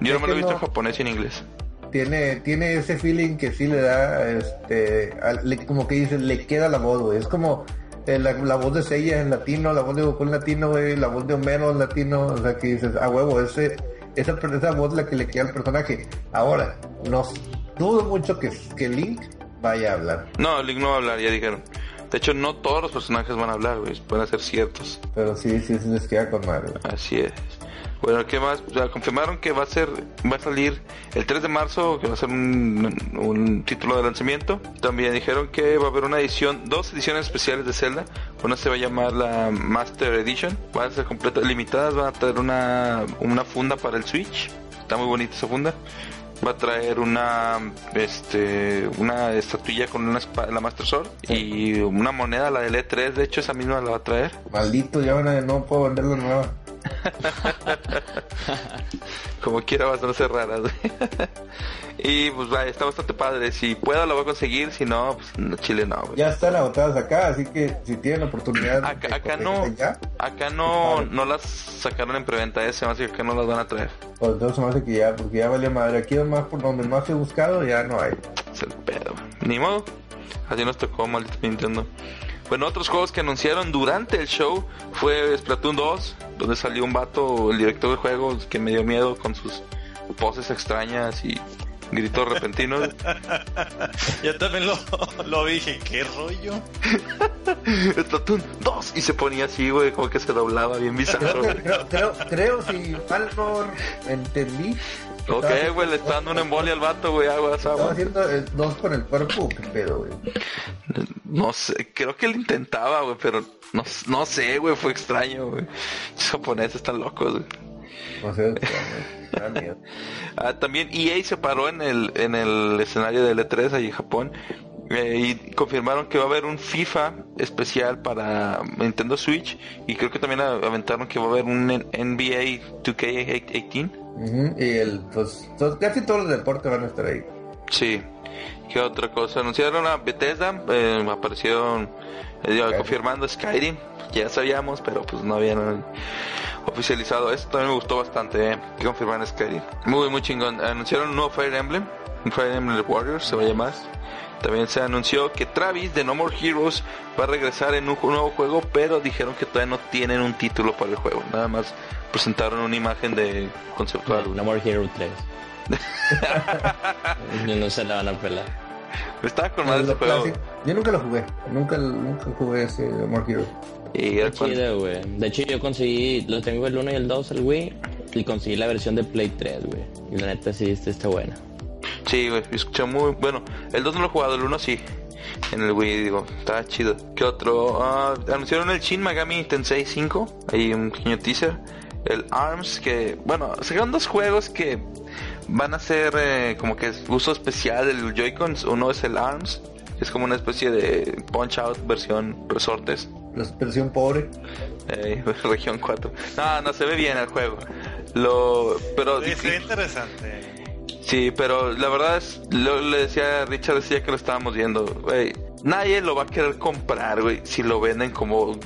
Yo no me lo he visto en japonés y en inglés. Tiene, tiene ese feeling que sí le da, este, al- le- como que dice, le queda la voz, güey. Es como eh, la, la voz de Seiya en latino, la voz de Goku en latino, güey, la voz de Homero en latino, o sea que dices, a huevo, ese, esa, esa voz la que le queda al personaje. Ahora, no dudo mucho que, que Link vaya a hablar, No, Link no va a hablar, ya dijeron. De hecho, no todos los personajes van a hablar, güey. Pueden ser ciertos. pero sí, sí, sí les queda con madre. Así es. Bueno, ¿qué más? Ya confirmaron que va a ser, va a salir el 3 de marzo, que va a ser un, un título de lanzamiento. También dijeron que va a haber una edición, dos ediciones especiales de Zelda. Una se va a llamar la Master Edition. Van a ser completas, limitadas, van a traer una, una funda para el Switch. Está muy bonita esa funda. Va a traer una, este, una estatuilla con una la Master Sword y una moneda, la del E3. De hecho, esa misma la va a traer. Maldito, ya van a, no puedo vender la nueva. Como quiera a ser raras. y pues vaya, está bastante padre. Si puedo lo voy a conseguir, si no, pues no, Chile no. güey. Ya están agotadas acá, así que si tienen oportunidad de Acá, no, acá no, no las sacaron en preventa, ese más que acá no las van a traer. pues entonces hace que ya, porque ya vale madre. Aquí más por donde más he buscado ya no hay. Es el pedo. Ni modo. Así nos tocó, maldito Nintendo. Bueno, otros juegos que anunciaron durante el show fue Splatoon 2, donde salió un vato, el director del juego, que me dio miedo con sus poses extrañas y gritos repentinos. Yo también lo, lo dije, ¿qué rollo? Splatoon 2 y se ponía así, güey, como que se doblaba bien bizarro. Creo, creo, creo, creo, si mal no entendí. Ok, güey, le está dando una embolia al vato, güey, aguas, Estaba haciendo el dos con el cuerpo, qué pedo, güey. No sé, creo que lo intentaba, güey, pero no, no sé, güey, fue extraño, güey. Los japoneses están locos, güey. No sé. Ah, también EA se paró en el, en el escenario de L3 ahí en Japón eh, y confirmaron que va a haber un FIFA especial para Nintendo Switch y creo que también aventaron que va a haber un NBA 2K18. Ujú, Y el, pues, casi todos los deportes van a estar ahí. Sí. ¿Qué otra cosa? Anunciaron a Bethesda, eh, aparecieron eh, confirmando Skyrim, ya sabíamos, pero pues no habían oficializado esto. También me gustó bastante eh, que Skyrim. Muy, muy chingón. Anunciaron un nuevo Fire Emblem, un Fire Emblem Warriors, se va a llamar. También se anunció que Travis de No More Heroes va a regresar en un nuevo juego, pero dijeron que todavía no tienen un título para el juego. Nada más presentaron una imagen de conceptual. No More Hero 3. no, no se la van a pelar. Estaba con más Lo ese juego. Yo nunca lo jugué. Nunca, nunca jugué ese More Hero. Y chido, güey. De hecho, yo conseguí, lo tengo el 1 y el 2, el Wii, y conseguí la versión de Play 3, güey. Y la neta sí, este está buena. Sí, güey, escuché muy bueno. El 2 no lo he jugado, el 1 sí. En el Wii, digo, está chido. ¿Qué otro? Ah, anunciaron el Shin Megami Tensei 5. Ahí un pequeño teaser. El ARMS, que, bueno, sacaron dos juegos que van a ser eh, como que uso especial del Joy-Cons. Uno es el ARMS, que es como una especie de Punch Out versión resortes. La versión pobre. Eh, región 4. No, no se ve bien el juego. Lo, pero Sí, sí, interesante. Sí, pero la verdad es, lo, le decía a Richard, decía que lo estábamos viendo, güey, nadie lo va a querer comprar, güey, si lo venden como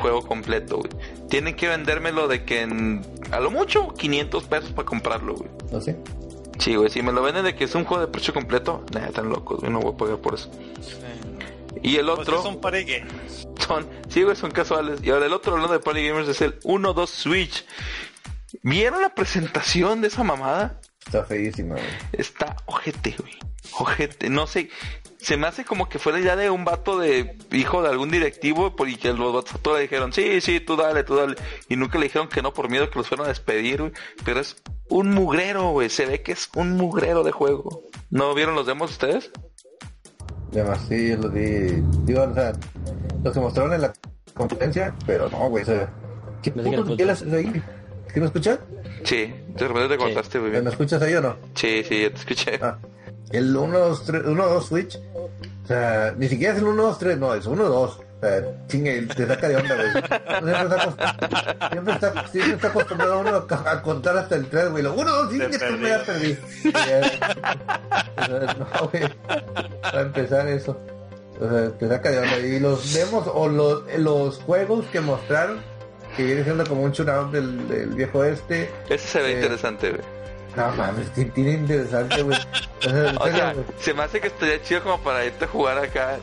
juego completo, güey. Tienen que vendérmelo de que en, a lo mucho, 500 pesos para comprarlo, güey. No sé. Sí, güey, si me lo venden de que es un juego de precio completo, nah, están locos, güey, no voy a pagar por eso. Sí. Y el Pues otro es un party games. son, sí, güey, son casuales. Y ahora el otro hablando de Party Gamers es el 1-2 Switch. ¿Vieron la presentación de esa mamada? Está feísima, güey. Está ojete, güey. Ojete. No sé. Se me hace como que fuera ya de un vato de hijo de algún directivo y que los vatos a todos le dijeron, sí, sí, tú dale, tú dale. Y nunca le dijeron que no por miedo que los fueran a despedir, güey. Pero es un mugrero, güey. Se ve que es un mugrero de juego. ¿No vieron los demos ustedes? Además, sí, yo lo di. Digo, o sea, los que mostraron en la conferencia, pero no, güey. O sea, ¿qué No puto? ¿Sí me escuchas? Sí. De repente te cortaste, güey. ¿Me escuchas ahí o no? Sí, sí, ya te escuché. Ah, el 1, 2, 3, 1, 2 Switch. O sea, ni siquiera es el 1, 2, 3, no, es 1, 2. O sea, chingue, te saca de onda, güey. Siempre está, siempre, está, siempre está acostumbrado uno a, a contar hasta el 3, güey. Lo 1, 2, 5, Te después me ya perdí. No, güey. Para empezar eso. O sea, te saca de onda. Y los demos o los, los juegos que mostraron, que viene siendo como un shootout del, del viejo este. Ese se ve Eh, interesante, güey. No mames, que tiene interesante, güey. O sea, se me hace que estaría chido como para irte a jugar acá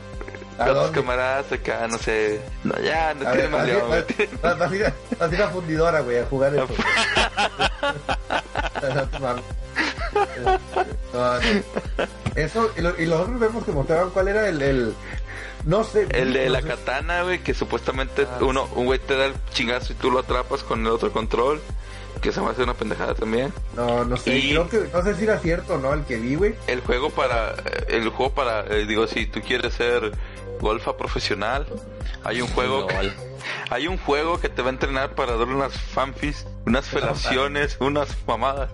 ¿A con tus camaradas acá, no sé. No, ya, no tiene más león, vas- a ir a- fundidora, güey, a jugar eso. No, no. Eso, y, lo, y nosotros vemos que mostraban cuál era el, el no sé. El de no la sé. katana, güey, que supuestamente Ah, uno, un güey te da el chingazo y tú lo atrapas con el otro control. Que se me hace una pendejada también. No, no sé, Y- creo que, no sé si era cierto o no, el que vi, güey. El juego para, el juego para, eh, digo, si tú quieres ser golfa profesional, hay un juego, hay un juego que te va a entrenar para darle unas fanfis, unas felaciones, unas mamadas.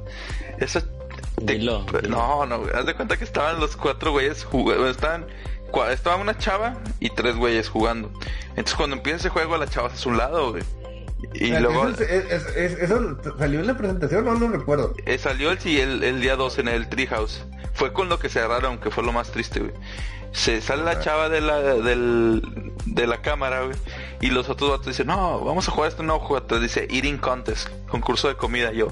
Eso te- Dilo, dilo. no, no, haz de cuenta que estaban los cuatro güeyes jugando, estaban, estaba una chava y tres güeyes jugando. Entonces cuando empieza ese juego la chava hace a un lado, güey. Y luego eso, es- es- es- eso salió en la presentación, no lo recuerdo. eh, salió el, sí, el, el día 2 en el Treehouse. Fue con lo que se agarraron, que fue lo más triste, güey. Se sale la chava de la, del, de la cámara, güey. Y los otros vatos dicen, no, vamos a jugar este nuevo juego. Entonces dice, Eating Contest, concurso de comida. Yo,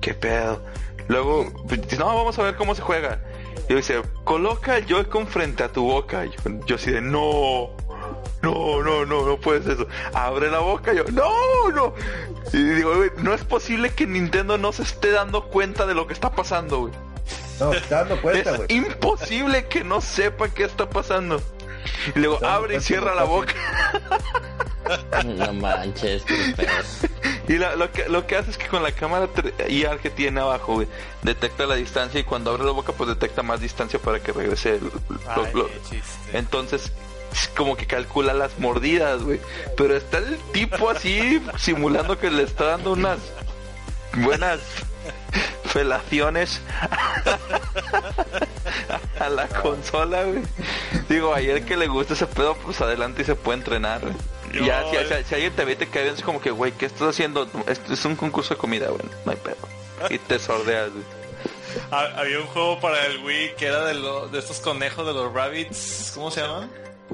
qué pedo. Luego, pues, no, vamos a ver cómo se juega. Y dice, coloca el Joy-Con frente a tu boca. Yo, yo así de, no. No, no, no, no puedes eso. Abre la boca, yo, no, no. Y digo, güey, no es posible que Nintendo no se esté dando cuenta de lo que está pasando, güey. No, te estás dando cuenta, Es imposible que no sepa qué está pasando. Y luego abre y cierra la boca. No manches. Y la- lo, que, lo que hace es que con la cámara IR que tiene abajo, güey, detecta la distancia y cuando abre la boca, pues detecta más distancia para que regrese el, lo- Ay, lo- qué chiste. Entonces, es como que calcula las mordidas, güey. Pero está el tipo así simulando que le está dando unas buenas felaciones a la consola, güey. Digo, ayer que le gusta ese pedo, pues adelante y se puede entrenar, güey. Yo- Y ya, si, si- si alguien te ve y te cae bien, es como que, güey, ¿qué estás haciendo? Esto es un concurso de comida, güey. No hay pedo. Y te sordeas, güey. Ha- Había un juego para el Wii que era de, lo- de estos conejos de los rabbits. ¿Cómo se llaman?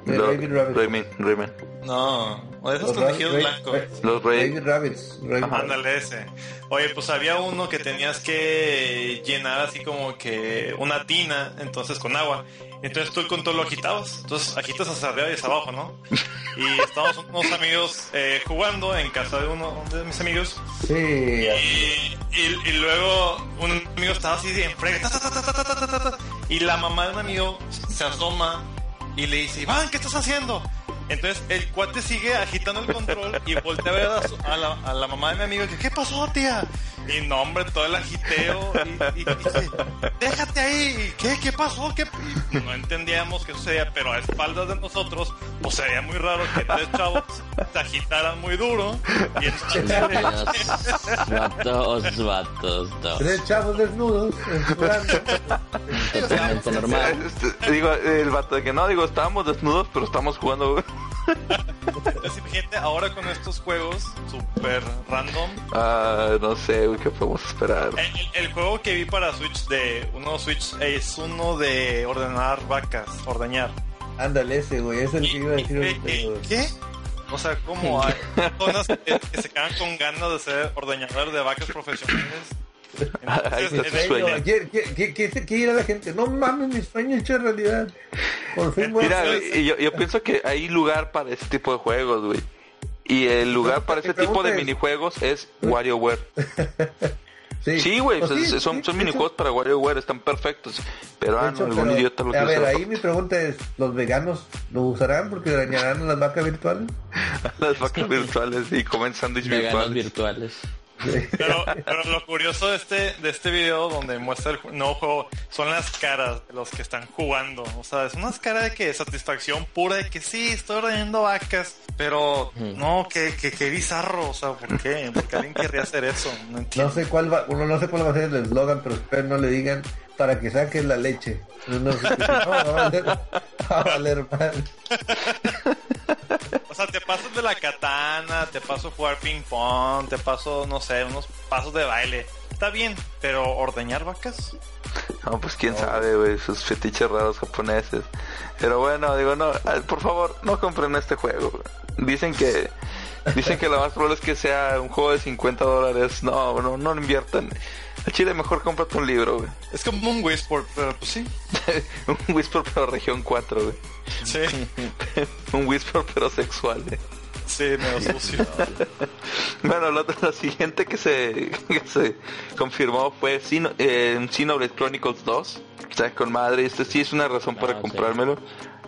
Rayman, Rayman. No, o de esos con tejido blanco. Los Ray Rabbits. ándale ese. Oye, pues había uno que tenías que llenar así como que una tina, entonces con agua. Entonces tú el control lo agitabas. Entonces agitas hacia arriba y hacia abajo, ¿no? Y estábamos unos amigos eh, jugando en casa de uno de mis amigos. Sí. Y, y, y luego un amigo estaba así en frega. Y la mamá de un amigo se asoma y le dice, Iván, ¿qué estás haciendo? Entonces el cuate sigue agitando el control y voltea a ver a, su- a la, a la mamá de mi amigo y dice, ¿qué pasó, tía? Y no, hombre, todo el agiteo y, y dice, déjate ahí, ¿qué, qué pasó? ¿Qué? Y no entendíamos qué sucedía, pero a espaldas de nosotros, pues sería muy raro que tres chavos se agitaran muy duro y vatos, vatos, no. tres chavos desnudos. Totalmente normal. Digo, el vato de que no, digo, estábamos desnudos, pero estamos jugando, güey. Entonces, imagínate ahora con estos juegos super random. Ah, no sé, ¿qué podemos esperar? El, el- el juego que vi para Switch de uno Switch es uno de ordenar vacas, ordeñar. Ándale ese, güey. Es el que iba a decir ¿Qué? O sea, ¿cómo hay personas que, que se quedan con ganas de ser ordeñadores de vacas profesionales? Ahí está tu Entonces, sueño. Sueño, ¿Qué, qué, qué, qué, qué quiere la gente? No mames, mi sueño hecho realidad. Por fin voy a Mira, güey, yo, yo pienso que hay lugar para ese tipo de juegos, güey. Y el lugar para ese tipo de minijuegos es WarioWare. Sí, güey, Pues pues, sí, son, sí, son minijuegos para WarioWare, están perfectos. Pero, ah, hecho, no, algún pero, idiota lo a ver, ahí mi pregunta es, ¿los veganos lo usarán porque dañarán a las vacas virtuales? Las vacas virtuales y comen sándwich Veganos virtuales. virtuales. Pero, pero lo curioso de este, de este video donde muestra el nuevo juego son las caras de los que están jugando. O sea, es unas caras de que satisfacción pura de que sí, estoy ordeñando vacas. Pero no, que, que, que bizarro. O sea, ¿por qué? Porque alguien querría hacer eso. No No entiendo. sé cuál va, uno no sé cuál va a ser el eslogan, pero espero no le digan para que saques la leche. No, sé, no, va a valer, va a valer mal. O sea, te pasas de la katana, te paso a jugar ping pong, te paso, no sé, unos pasos de baile. Está bien, pero ordeñar vacas. No, pues quién sabe, güey, sus fetiches raros japoneses. Pero bueno, digo, no, ah, por favor, no compren este juego. güey. Dicen que dicen que lo más probable es que sea un juego de 50 dólares. No, no, no lo inviertan. A Chile mejor cómprate un libro, güey. Es como un Whisper, pero pues sí. un Whisper pero región 4, güey. Sí, un Whisper pero sexual, güey. sí, medio sucio. Bueno, lo, lo siguiente que se, que se confirmó fue Xeno- eh, Xenoblade Chronicles 2. O sea, con madre, este sí es una razón para Ah, sí. comprármelo.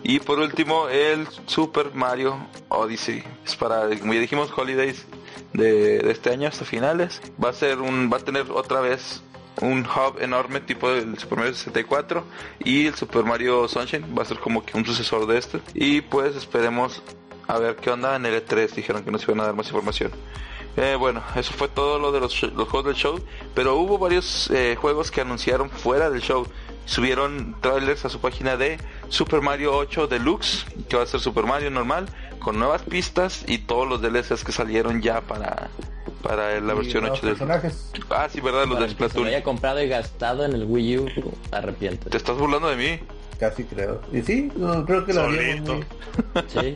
Y por último, el Super Mario Odyssey. Es para, como ya dijimos, Holidays de, este año hasta finales. Va a ser un, va a tener otra vez un hub enorme tipo del Super Mario 64 y el Super Mario Sunshine va a ser como que un sucesor de este. Y pues esperemos a ver qué onda en el E3. Dijeron que nos iban a dar más información. Eh, bueno, eso fue todo lo de los, los juegos del show, pero hubo varios eh, juegos que anunciaron fuera del show. Subieron trailers a su página de Super Mario 8 Deluxe, que va a ser Super Mario normal, con nuevas pistas y todos los DLCs que salieron ya para, para la Y versión nuevos 8 del personajes. Ah, sí, verdad, los Para de el que se lo Splatoon. haya comprado y gastado en el Wii U, ¿Te arrepiéntete. estás burlando de mí? Casi creo. Y sí, no, creo que lo Solito. muy... Sí,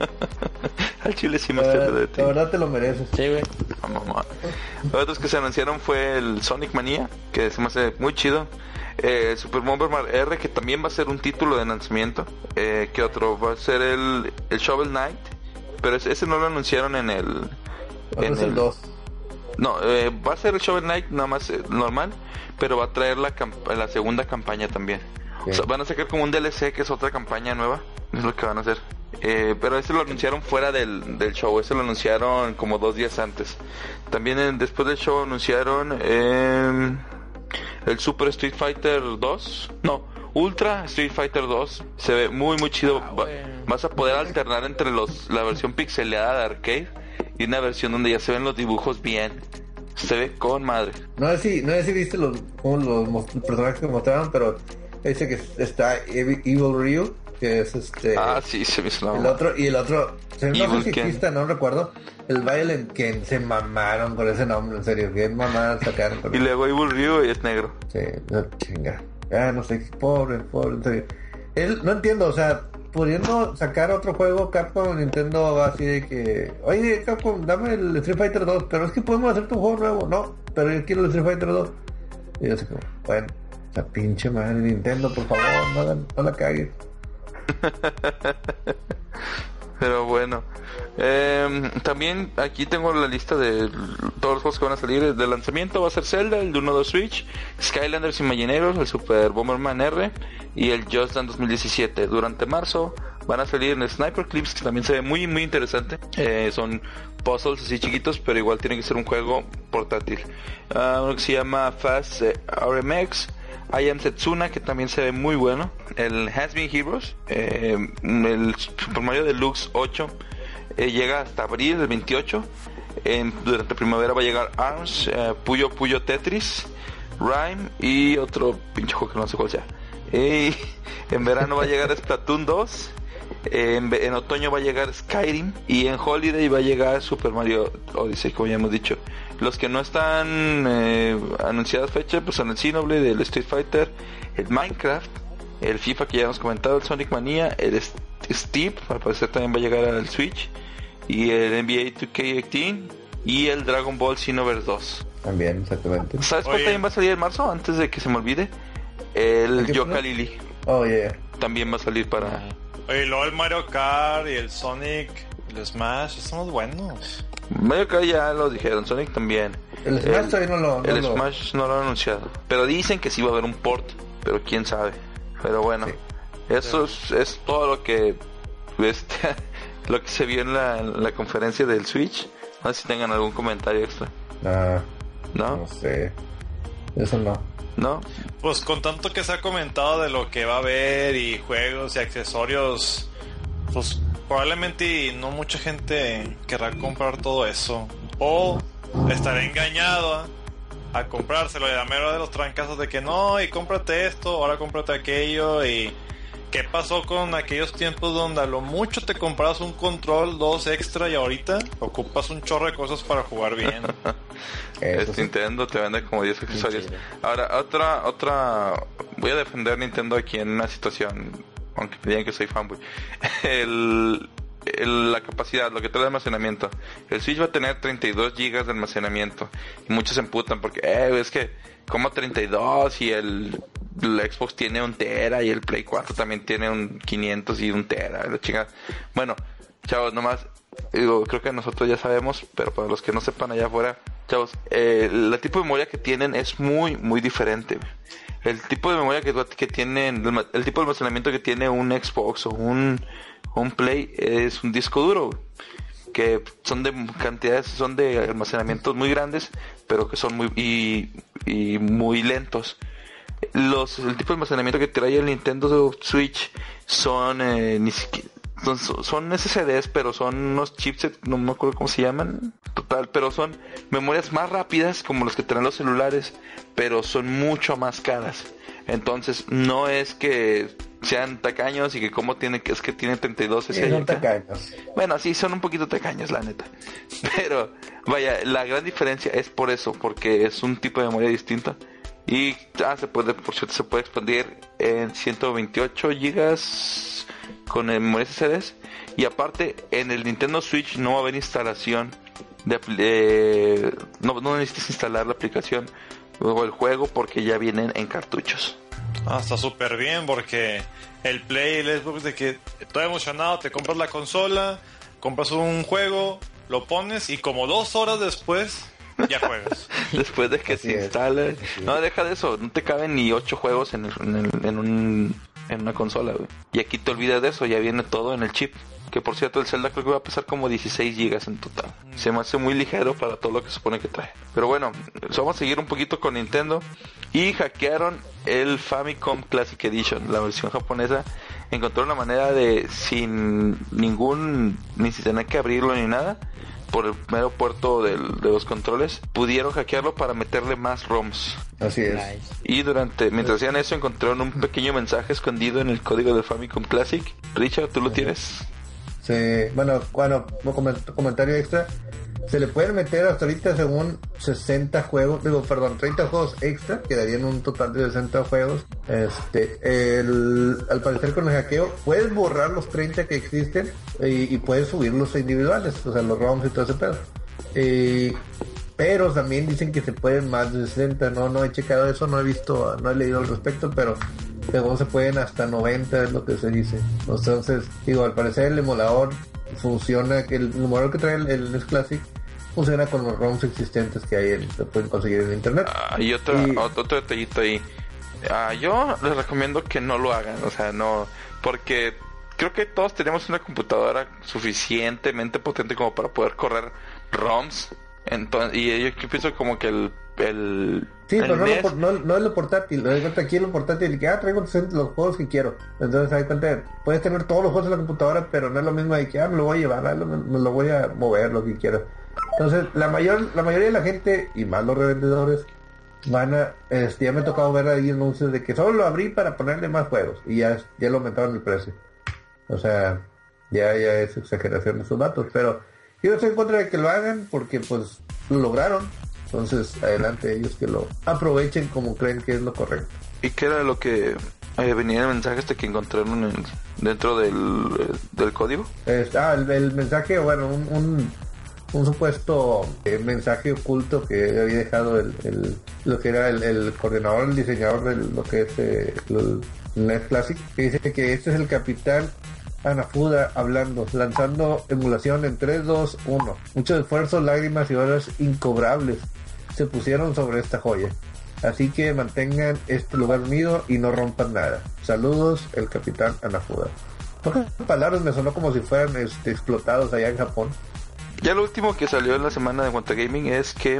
Al chile sí me estoy de ti. la verdad te lo mereces. sí, güey. Mamá. Otros que se anunciaron fue el Sonic Mania, que se me hace muy chido. Eh, Super Bomberman R, que también va a ser un título de lanzamiento. Eh, ¿Qué otro? Va a ser el, el Shovel Knight. Pero ese, ese no lo anunciaron en el... En es el 2. No, eh, va a ser el Shovel Knight nada más eh, normal, pero va a traer la, la segunda campaña también. O sea, van a sacar como un DLC que es otra campaña nueva. Es lo que van a hacer. Eh, pero ese lo anunciaron fuera del, del show. Ese lo anunciaron como dos días antes. También en- después del show anunciaron eh, el Super Street Fighter 2. No, Ultra Street Fighter 2. Se ve muy, muy chido. Va- bueno. vas a poder alternar entre los la versión pixeleada de arcade y una versión donde ya se ven los dibujos bien. Se ve con madre. No sé si, no sé si viste los, como los, los personajes que mostraron, pero dice que está Evil, Evil Ryu, que es este... Ah, sí, se me hizo El otro, y el otro, se- no Evil sé si exista, no recuerdo. El Violent Ken, se mamaron con ese nombre, en serio, que mamaron sacaron con Y luego Evil Ryu y es negro. Sí, no, chinga. Ah, no sé, pobre, pobre, en serio. Él, no entiendo, o sea, pudiendo sacar otro juego, Capcom, Nintendo va así de que, oye, Capcom, dame el Street Fighter 2, pero es que podemos hacerte un juego nuevo, no, pero yo quiero el Street Fighter 2. Y yo así como, bueno, la pinche madre Nintendo, por favor, no, no la cagues. Pero bueno. Em, también aquí tengo la lista de todos los juegos que van a salir de lanzamiento. Va a ser Zelda, el de 1 2 Switch, Skylanders Imagineers, el Super Bomberman R y el Just Dance 2017. Durante marzo van a salir en Sniper Clips, que también se ve muy, muy interesante. Eh, son puzzles así chiquitos, pero igual tiene que ser un juego portátil. Ah, uno que se llama Fast eh, RMX. I Am Setsuna, que también se ve muy bueno. El Has Been Heroes. eh, el Super Mario Deluxe 8 eh, llega hasta abril del 28. En- durante primavera va a llegar ARMS, eh, Puyo Puyo Tetris, Rhyme y otro pinche juego que no sé cuál sea. En verano va a llegar Splatoon 2. En, ve- en otoño va a llegar Skyrim y en Holiday va a llegar Super Mario Odyssey, como ya hemos dicho. Los que no están eh, anunciadas fechas, pues son el Xenoblade, el Street Fighter, el Minecraft, el FIFA que ya hemos comentado, el Sonic Mania, el Steve, al parecer también va a llegar al Switch, y el NBA 2K18 y el Dragon Ball Xenoverse 2. También, exactamente. ¿Sabes cuál también va a salir en marzo? Antes de que se me olvide. El ¿Qué Yoka? Lily Oh, yeah. también va a salir para... Oye, luego el Mario Kart y el Sonic, el Smash, son los buenos. Mario Kart ya lo dijeron, Sonic también. El Smash todavía no lo... no el lo- Smash no lo han anunciado. Pero dicen que sí va a haber un port, pero quién sabe. Pero bueno, Sí. eso es, es todo lo que este, lo que se vio en la, en la conferencia del Switch. No sé si tengan algún comentario extra. Ah, ¿No? no sé. Eso no. ¿No? Pues con tanto que se ha comentado de lo que va a haber y juegos y accesorios, pues probablemente no mucha gente querrá comprar todo eso. O estará engañado a, comprárselo y a mero de los trancazos de que no, y cómprate esto, ahora cómprate aquello y... ¿Qué pasó con aquellos tiempos donde a lo mucho te comprabas un control, dos extra y ahorita ocupas un chorro de cosas para jugar bien? Este. Nintendo te vende como 10 accesorios. Ahora, otra, otra, voy a defender Nintendo aquí en una situación, aunque me digan que soy fanboy. El, el- la capacidad, lo que trae de almacenamiento. El Switch va a tener 32 gigas de almacenamiento. Y muchos se emputan porque, eh, es que, como 32 y el, el Xbox tiene un tera y el Play 4 también tiene un 500 y un tera, la chingada. Bueno, chavos, nomás, digo, creo que nosotros ya sabemos, pero para los que no sepan allá afuera, chavos, eh, el tipo de memoria que tienen es muy, muy diferente. El tipo de memoria que, que tienen, el, tipo de almacenamiento que tiene un Xbox o un, un Play es un disco duro, que son de cantidades, son de almacenamientos muy grandes, pero que son muy, y, y muy lentos. Los el tipo de almacenamiento que trae el Nintendo Switch son eh, ni siquiera son, son SSDs pero son unos chipsets no me acuerdo cómo se llaman total pero son memorias más rápidas como los que traen los celulares pero son mucho más caras entonces no es que sean tacaños y que como tiene que es que tiene 32 Sí, son tacaños. Bueno, sí, son un poquito tacaños, la neta. Pero, vaya, la gran diferencia es por eso, porque es un tipo de memoria distinta. Y ah, se puede, por cierto, se puede expandir en 128 gigas con memorias SSDs. Y aparte, en el Nintendo Switch no va a haber instalación de eh, no, no necesitas instalar la aplicación o el juego porque ya vienen en cartuchos. Ah, está súper bien porque el Play y el Xbox de que estoy emocionado, te compras la consola, compras un juego, lo pones y como dos horas después ya juegas. Después de que Así se es. instale. No, deja de eso. No te caben ni ocho juegos en, el- en, el- en un, en una consola, güey. Y aquí te olvidas de eso. Ya viene todo en el chip. Que por cierto, el Zelda creo que va a pesar como 16 gigas en total. Se me hace muy ligero para todo lo que supone que trae. Pero bueno, vamos a seguir un poquito con Nintendo. Y hackearon el Famicom Classic Edition, la versión japonesa. Encontró una manera de, sin ningún, ni sin tener que abrirlo ni nada, por el mero puerto del- de los controles, pudieron hackearlo para meterle más ROMs. Así es. Nice. Y durante, mientras hacían eso, encontraron un pequeño mensaje escondido en el código del Famicom Classic. Richard, ¿tú lo tienes? Se, bueno, bueno, un coment- comentario extra. Se le pueden meter hasta ahorita según 60 juegos, digo, perdón, 30 juegos extra, quedarían un total de 60 juegos. Este, al parecer con el hackeo puedes borrar los 30 que existen y, puedes subirlos individuales, o sea, los ROMs y todo ese pedo. Y- pero también dicen que se pueden más de 60, no, no he checado eso, no he visto, no he leído al respecto, pero según se pueden hasta 90 es lo que se dice. Entonces, digo, al parecer el emulador funciona, que el emulador que trae el, el NES Classic funciona con los ROMs existentes que hay, en, se pueden conseguir en internet. Ah, y otra, Y- ot- otro detallito ahí. Ah, yo les recomiendo que no lo hagan, o sea, no, porque creo que todos tenemos una computadora suficientemente potente como para poder correr ROMs. Entonces, y yo que pienso como que el, el, Sí, el pero no, lo no, no es lo portátil. Lo cuenta aquí es lo portátil. Que, ah, traigo los juegos que quiero. Entonces, hay cuenta, puedes tener todos los juegos en la computadora, pero no es lo mismo de que, ah, me lo voy a llevar, ah, lo- me lo voy a mover, lo que quiero. Entonces, la mayor la mayoría de la gente, y más los revendedores, van a, este, ya me ha tocado ver ahí anuncios de que solo lo abrí para ponerle más juegos. Y ya, ya lo aumentaron el precio. O sea, ya, ya es exageración de sus datos. Pero yo estoy en contra de que lo hagan porque pues lo lograron. Entonces, adelante ellos que lo aprovechen como creen que es lo correcto. ¿Y qué era lo que eh, venía en el mensaje este que encontraron en- dentro del, eh, del código? Ah, el, el mensaje, bueno, un, un, un supuesto eh, mensaje oculto que había dejado el, el- lo que era el, el coordinador, el diseñador de lo que es eh, el NES Classic, que dice que este es el capitán Anafuda hablando, lanzando emulación en 3, 2, 1. Mucho esfuerzo, lágrimas y horas incobrables se pusieron sobre esta joya. Así que mantengan este lugar unido y no rompan nada. Saludos, el capitán Anafuda. Pocas palabras me sonó como si fueran este, explotados allá en Japón. Ya lo último que salió en la semana de Cuenta Gaming es que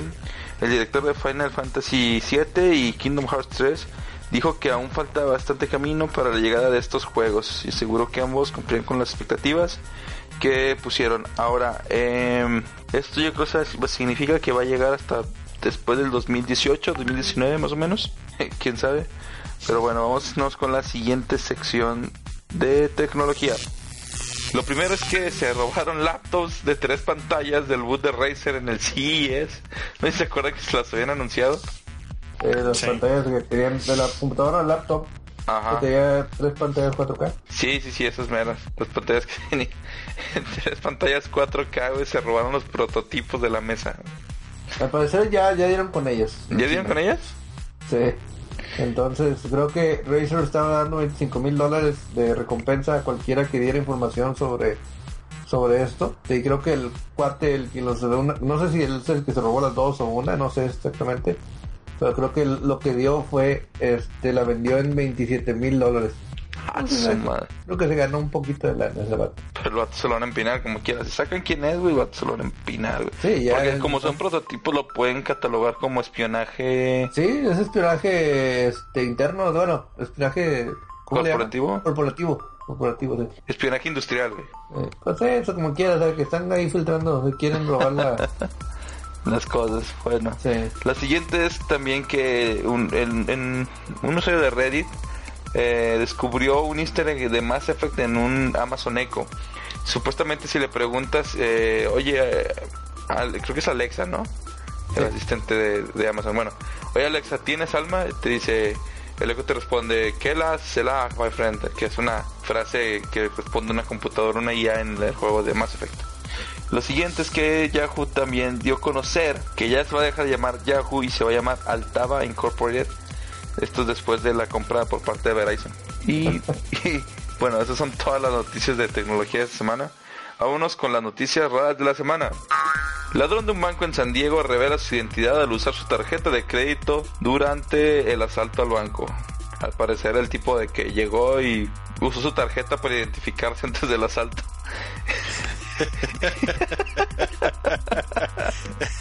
el director de Final Fantasy VII y Kingdom Hearts 3 dijo que aún falta bastante camino para la llegada de estos juegos y seguro que ambos cumplirán con las expectativas que pusieron. Ahora, em, esto yo creo que significa que va a llegar hasta después del 2018, 2019 más o menos, quién sabe. Pero bueno, vámonos con la siguiente sección de tecnología. Lo primero es que se robaron laptops de tres pantallas del boot de Razer en el CES. ¿No se acuerdan que se las habían anunciado? Eh, las Sí. pantallas que tenían de la computadora al laptop, Ajá. que tenía tres pantallas 4K. Sí, sí, sí, esas meras. Las pantallas que tenían tres pantallas 4K, güey, se robaron los prototipos de la mesa. Al parecer ya, ya dieron con ellas. ¿Ya dieron con ellas? Sí. Entonces creo que Razer estaba dando 25 mil dólares de recompensa a cualquiera que diera información sobre sobre esto. Y creo que el cuate, el que los una- no sé si él es el que se robó las dos o una, no sé exactamente. Pero creo que lo que dio fue, este, la vendió en 27 mil dólares. Ah, su madre. Creo que se ganó un poquito de lana ese vato. Pero el vato se lo van a empinar como quiera. Si sacan quién es, güey, el vato se lo van a empinar, güey. Sí, ya Porque es- como son prototipos, lo pueden catalogar como espionaje. Sí, es espionaje este, interno, bueno, espionaje. ¿Corporativo? Corporativo. Corporativo, sí. Espionaje industrial, güey. Eh, pues eso, como quieras, que están ahí filtrando, quieren robar la... Las cosas, bueno. sí. La siguiente es también que un, en, en un usuario de Reddit eh, descubrió un easter egg de Mass Effect en un Amazon Echo. Supuestamente si le preguntas, eh, oye, eh, al- creo que es Alexa, ¿no? El Sí. asistente de, de Amazon. Bueno, oye Alexa, ¿tienes alma? Te dice, el eco te responde, ¿qué la la my friend? Que es una frase que responde una computadora, una IA en el juego de Mass Effect. Lo siguiente es que Yahoo también dio a conocer que ya se va a dejar de llamar Yahoo y se va a llamar Altava Incorporated. Esto es después de la compra por parte de Verizon. Y, y, bueno, esas son todas las noticias de tecnología de esta semana. Vámonos con las noticias raras de la semana. Ladrón de un banco en San Diego revela su identidad al usar su tarjeta de crédito durante el asalto al banco. Al parecer el tipo de que llegó y usó su tarjeta para identificarse antes del asalto.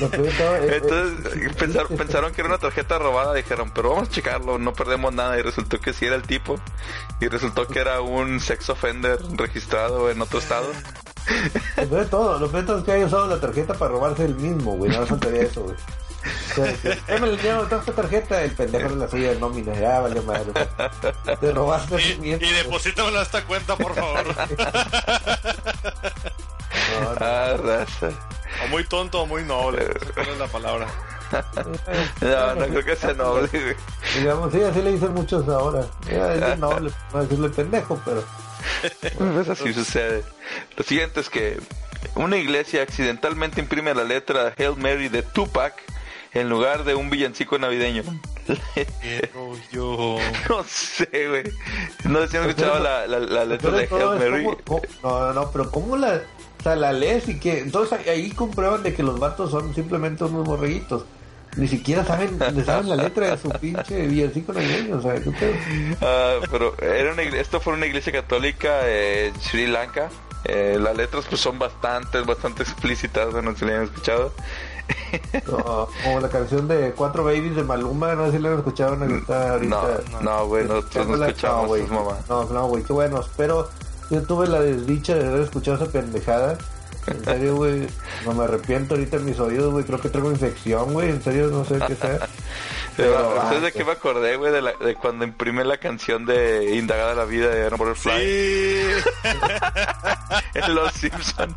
Entonces es- pensar- pensaron que era una tarjeta robada, dijeron, pero vamos a checarlo, no perdemos nada y resultó que sí era el tipo y resultó que era un sex offender registrado en otro estado. Lo de todo, lo peor es que haya usado la tarjeta para robarse el mismo, güey. No me faltaría eso, güey. O sea, "Dame el dinero, tengo esta tarjeta, el pendejo de la suya de nómina, ya vale madre. Te robaste Y, mismo. y deposítamelo a esta cuenta, por favor. No. Ah, raza. o muy tonto o muy noble. ¿Cuál es la palabra? No, no creo que sea noble, güey. Digamos, sí, así le dicen muchos ahora. Ya, es noble, no decirle pendejo, pero. Pues así sucede. Lo siguiente es que una iglesia accidentalmente imprime la letra Hail Mary de Tupac en lugar de un villancico navideño. Yo. no sé, güey. No sé si han escuchado la, la, la letra de Hail Mary. como- no, no, no, pero ¿cómo la, sea, la lees y que entonces ahí- comprueban de que los vatos son simplemente unos borreguitos. Ni siquiera saben, le saben la letra de su pinche villancico navideño, o sea, ¿qué pedo? Ah, pero era una iglesia, esto fue una iglesia católica en Sri Lanka. Eh, las letras pues son bastante, bastante explícitas, bueno, si le han escuchado. No, como la canción de Cuatro Babies de Maluma, no sé si la han escuchado en está ahorita. No, no, güey, nosotros no Escuchándola, escuchamos güey. sus mamás. No, no, güey, qué bueno. Pero yo tuve la desdicha de haber escuchado esa pendejada. En serio, güey, no me arrepiento ahorita en mis oídos, güey. Creo que traigo infección, güey. En serio, no sé qué sea. Pero, Pero, ¿Sabes de ah, qué me acordé, güey? De, la- de cuando imprimí la canción de Indagada la vida de Aaron Butterfly Sí. en Los Simpsons.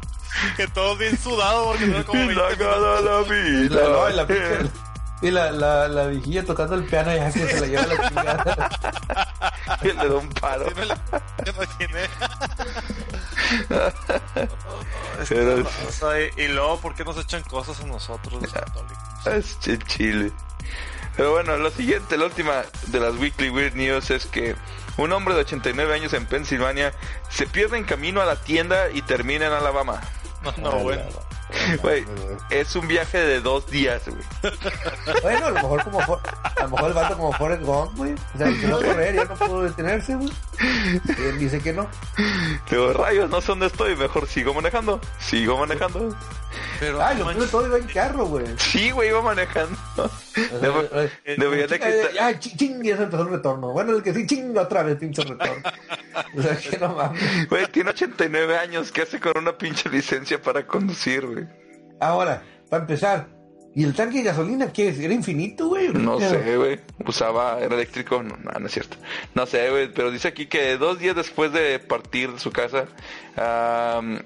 que todos bien sudados porque no como 20 Indagada la vida. no, la, pinche- y la, la, la viejilla tocando el piano ya que se la lleva la chingada. Y le da un paro. Sí me la imaginé. Pero O sea, y, y luego, ¿por qué nos echan cosas a nosotros los católicos? es ch- chile. Pero bueno, lo siguiente, la última de las Weekly Weird News es que un hombre de 89 años en Pensilvania se pierde en camino a la tienda y termina en Alabama. No, no, bueno. Güey, es un viaje de dos días, güey. Bueno, a lo mejor como For- a lo mejor el vato como Forrest Gump, güey. O sea, empezó a correr y ya no pudo detenerse, güey. Y él dice que no. Digo, rayos, no sé dónde estoy, mejor sigo manejando. Sigo manejando. Pero, Ay, lo peor de todo iba en carro, güey. Sí, güey, iba manejando. Debería de quitar. Ya, ching, ching, ya se empezó el retorno. Bueno, el que sí, chinga otra vez, pinche retorno. O sea, que no mames. Güey, tiene 89 años. ¿Qué hace con una pinche licencia para conducir, güey? Ahora, para empezar, ¿y el tanque de gasolina qué es? ¿Era infinito, güey? No sé, güey. Usaba, era eléctrico. No, no, no es cierto. No sé, güey. Pero dice aquí que dos días después de partir de su casa, am,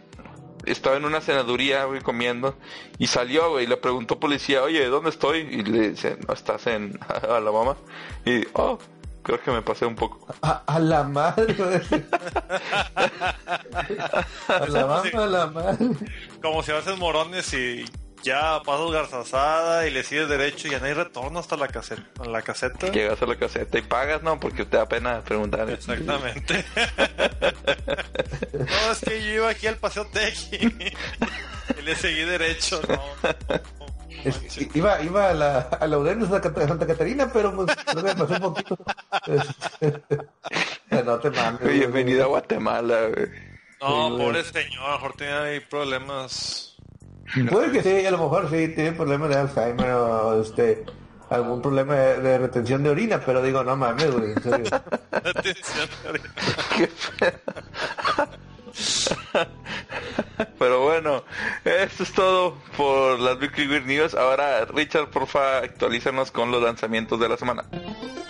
estaba en una senaduría, güey, comiendo. Y salió, güey. Y le preguntó policía, oye, ¿dónde estoy? Y le dice, no, estás en Alabama. Y, oh, creo que me pasé un poco. A, a la madre. A la madre, a la madre. como si haces morones y ya pasas garzazada y le sigues derecho y ya no hay retorno hasta la caseta. La caseta. Llegas a la caseta y pagas, ¿no? Porque te da pena preguntar. Exactamente. no, es que yo iba aquí al Paseo Teji y le seguí derecho, no. Es- iba, iba a la, a la UDEN de Santa Cat- Santa Catarina, pero pues, creo que pasó un poquito. no te mames. Bienvenido a Guatemala, güey. No, Sí, güey. pobre señor, a lo mejor ahí problemas. Puede que sí, a lo mejor sí, tiene problemas de Alzheimer o este, algún problema de, de retención de orina, pero digo, no mames, güey, en serio. Pero bueno, esto es todo por las Weekly Weird News. Ahora, Richard, porfa, actualízanos con los lanzamientos de la semana.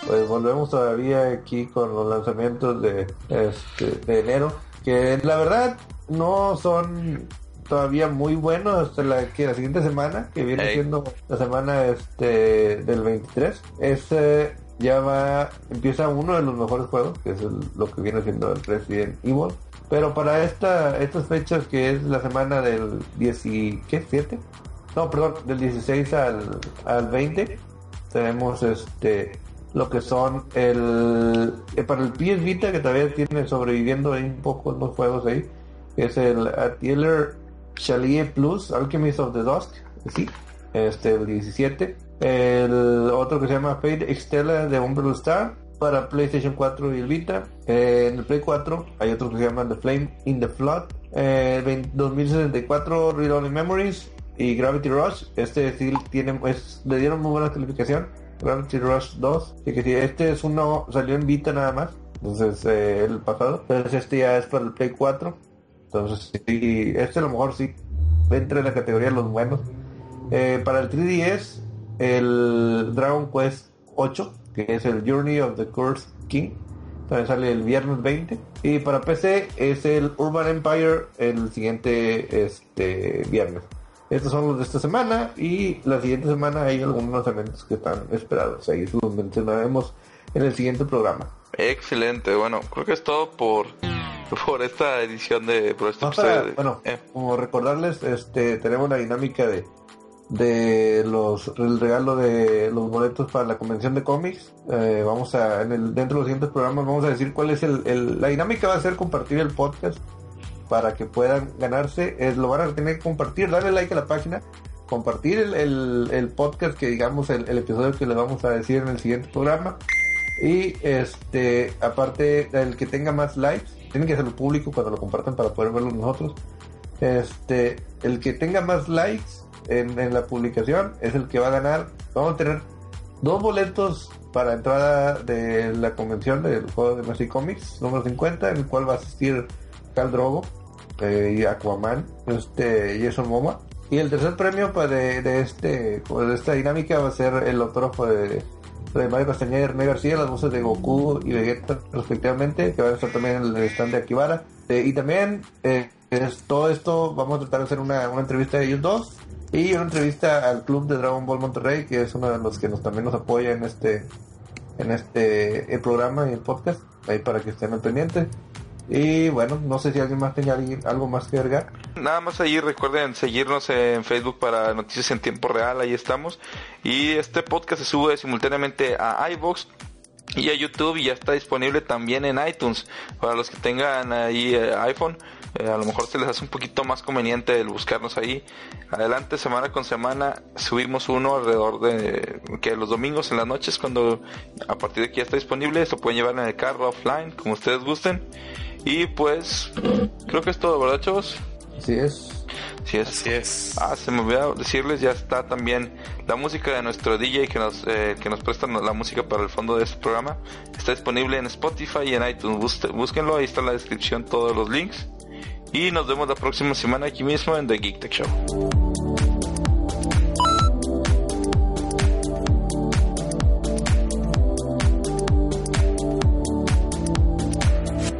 Pues volvemos todavía aquí con los lanzamientos de, este, de enero, que la verdad no son todavía muy buenos hasta la, que la siguiente semana, que viene siendo la semana este del 23. Este ya va, empieza uno de los mejores juegos, que es el- lo que viene siendo el Resident Evil. Pero para esta, estas fechas que es la semana del 10 y, ¿qué? ¿7? No, perdón, del 16 al, al 20 tenemos este lo que son el eh, para el PS Vita que todavía tiene sobreviviendo ahí un poco los juegos ahí es el Atelier Chalier Plus Alchemist of the Dusk sí, este, el 17. El otro que se llama Fate Extella de Umbrella Star para PlayStation 4 y el Vita. Eh, en el Play 4 hay otro que se llama The Flame in the Flood. Eh, 2064 Read Only Memories y Gravity Rush. Este sí tiene, es, le dieron muy buena calificación. Gravity Rush 2. Y que si este es uno, salió en Vita nada más. Entonces, eh, el pasado. Entonces, este ya es para el Play 4. Entonces, sí, este a lo mejor sí entra en la categoría de los buenos. Eh, para el 3DS, el Dragon Quest 8, que es el Journey of the Curse King. También sale el viernes 20. Y para PC es el Urban Empire el siguiente este viernes. Estos son los de esta semana y la siguiente semana hay algunos eventos que están esperados. Ahí los mencionaremos en el siguiente programa. Excelente, bueno, creo que es todo por por esta edición de por este para- bueno, eh, como recordarles, este tenemos la dinámica de de los el regalo de los boletos para la convención de cómics. Eh, vamos a en el dentro de los siguientes programas vamos a decir cuál es el, el- la dinámica va a ser compartir el podcast para que puedan ganarse. Es, lo van a tener que compartir, darle like a la página, compartir el, el- el podcast que digamos el, episodio que le vamos a decir en el siguiente programa. Y este, aparte, el que tenga más likes, tienen que hacerlo público cuando lo compartan para poder verlo nosotros. Este, el que tenga más likes en, la publicación es el que va a ganar. Vamos a tener dos boletos para entrada de la convención del juego de Magic Comics número 50, en el cual va a asistir Cal Drogo eh, y Aquaman, este Jason Momoa. Y el tercer premio pues, de, este pues, de esta dinámica va a ser el autógrafo de, de Mario Castañeda y René García, las voces de Goku y Vegeta respectivamente, que van a estar también el stand de Akibara. Eh, y también eh, es, todo esto vamos a tratar de hacer una, una entrevista de ellos dos y una entrevista al club de Dragon Ball Monterrey, que es uno de los que nos también nos apoya en este en este el programa y el podcast, ahí para que estén al pendiente. Y bueno, no sé si alguien más alguien- algo más que agregar. Nada más ahí recuerden seguirnos en Facebook para noticias en tiempo real, ahí estamos. Y este podcast se sube simultáneamente a iVoox y a YouTube y ya está disponible también en iTunes. Para los que tengan ahí eh, iPhone, eh, a lo mejor se les hace un poquito más conveniente el buscarnos ahí. Adelante, semana con semana, subimos uno alrededor de que los domingos en las noches, cuando a partir de que ya está disponible, se pueden llevar en el carro offline, como ustedes gusten. Y pues, creo que es todo, ¿verdad, chavos? Así es. Sí es. Así es. Ah, se me olvidó decirles, ya está también la música de nuestro DJ que nos, eh, que nos presta la música para el fondo de este programa. Está disponible en Spotify y en iTunes. Búsque- Búsquenlo, ahí está en la descripción todos los links. Y nos vemos la próxima semana aquí mismo en The Geek Tech Show.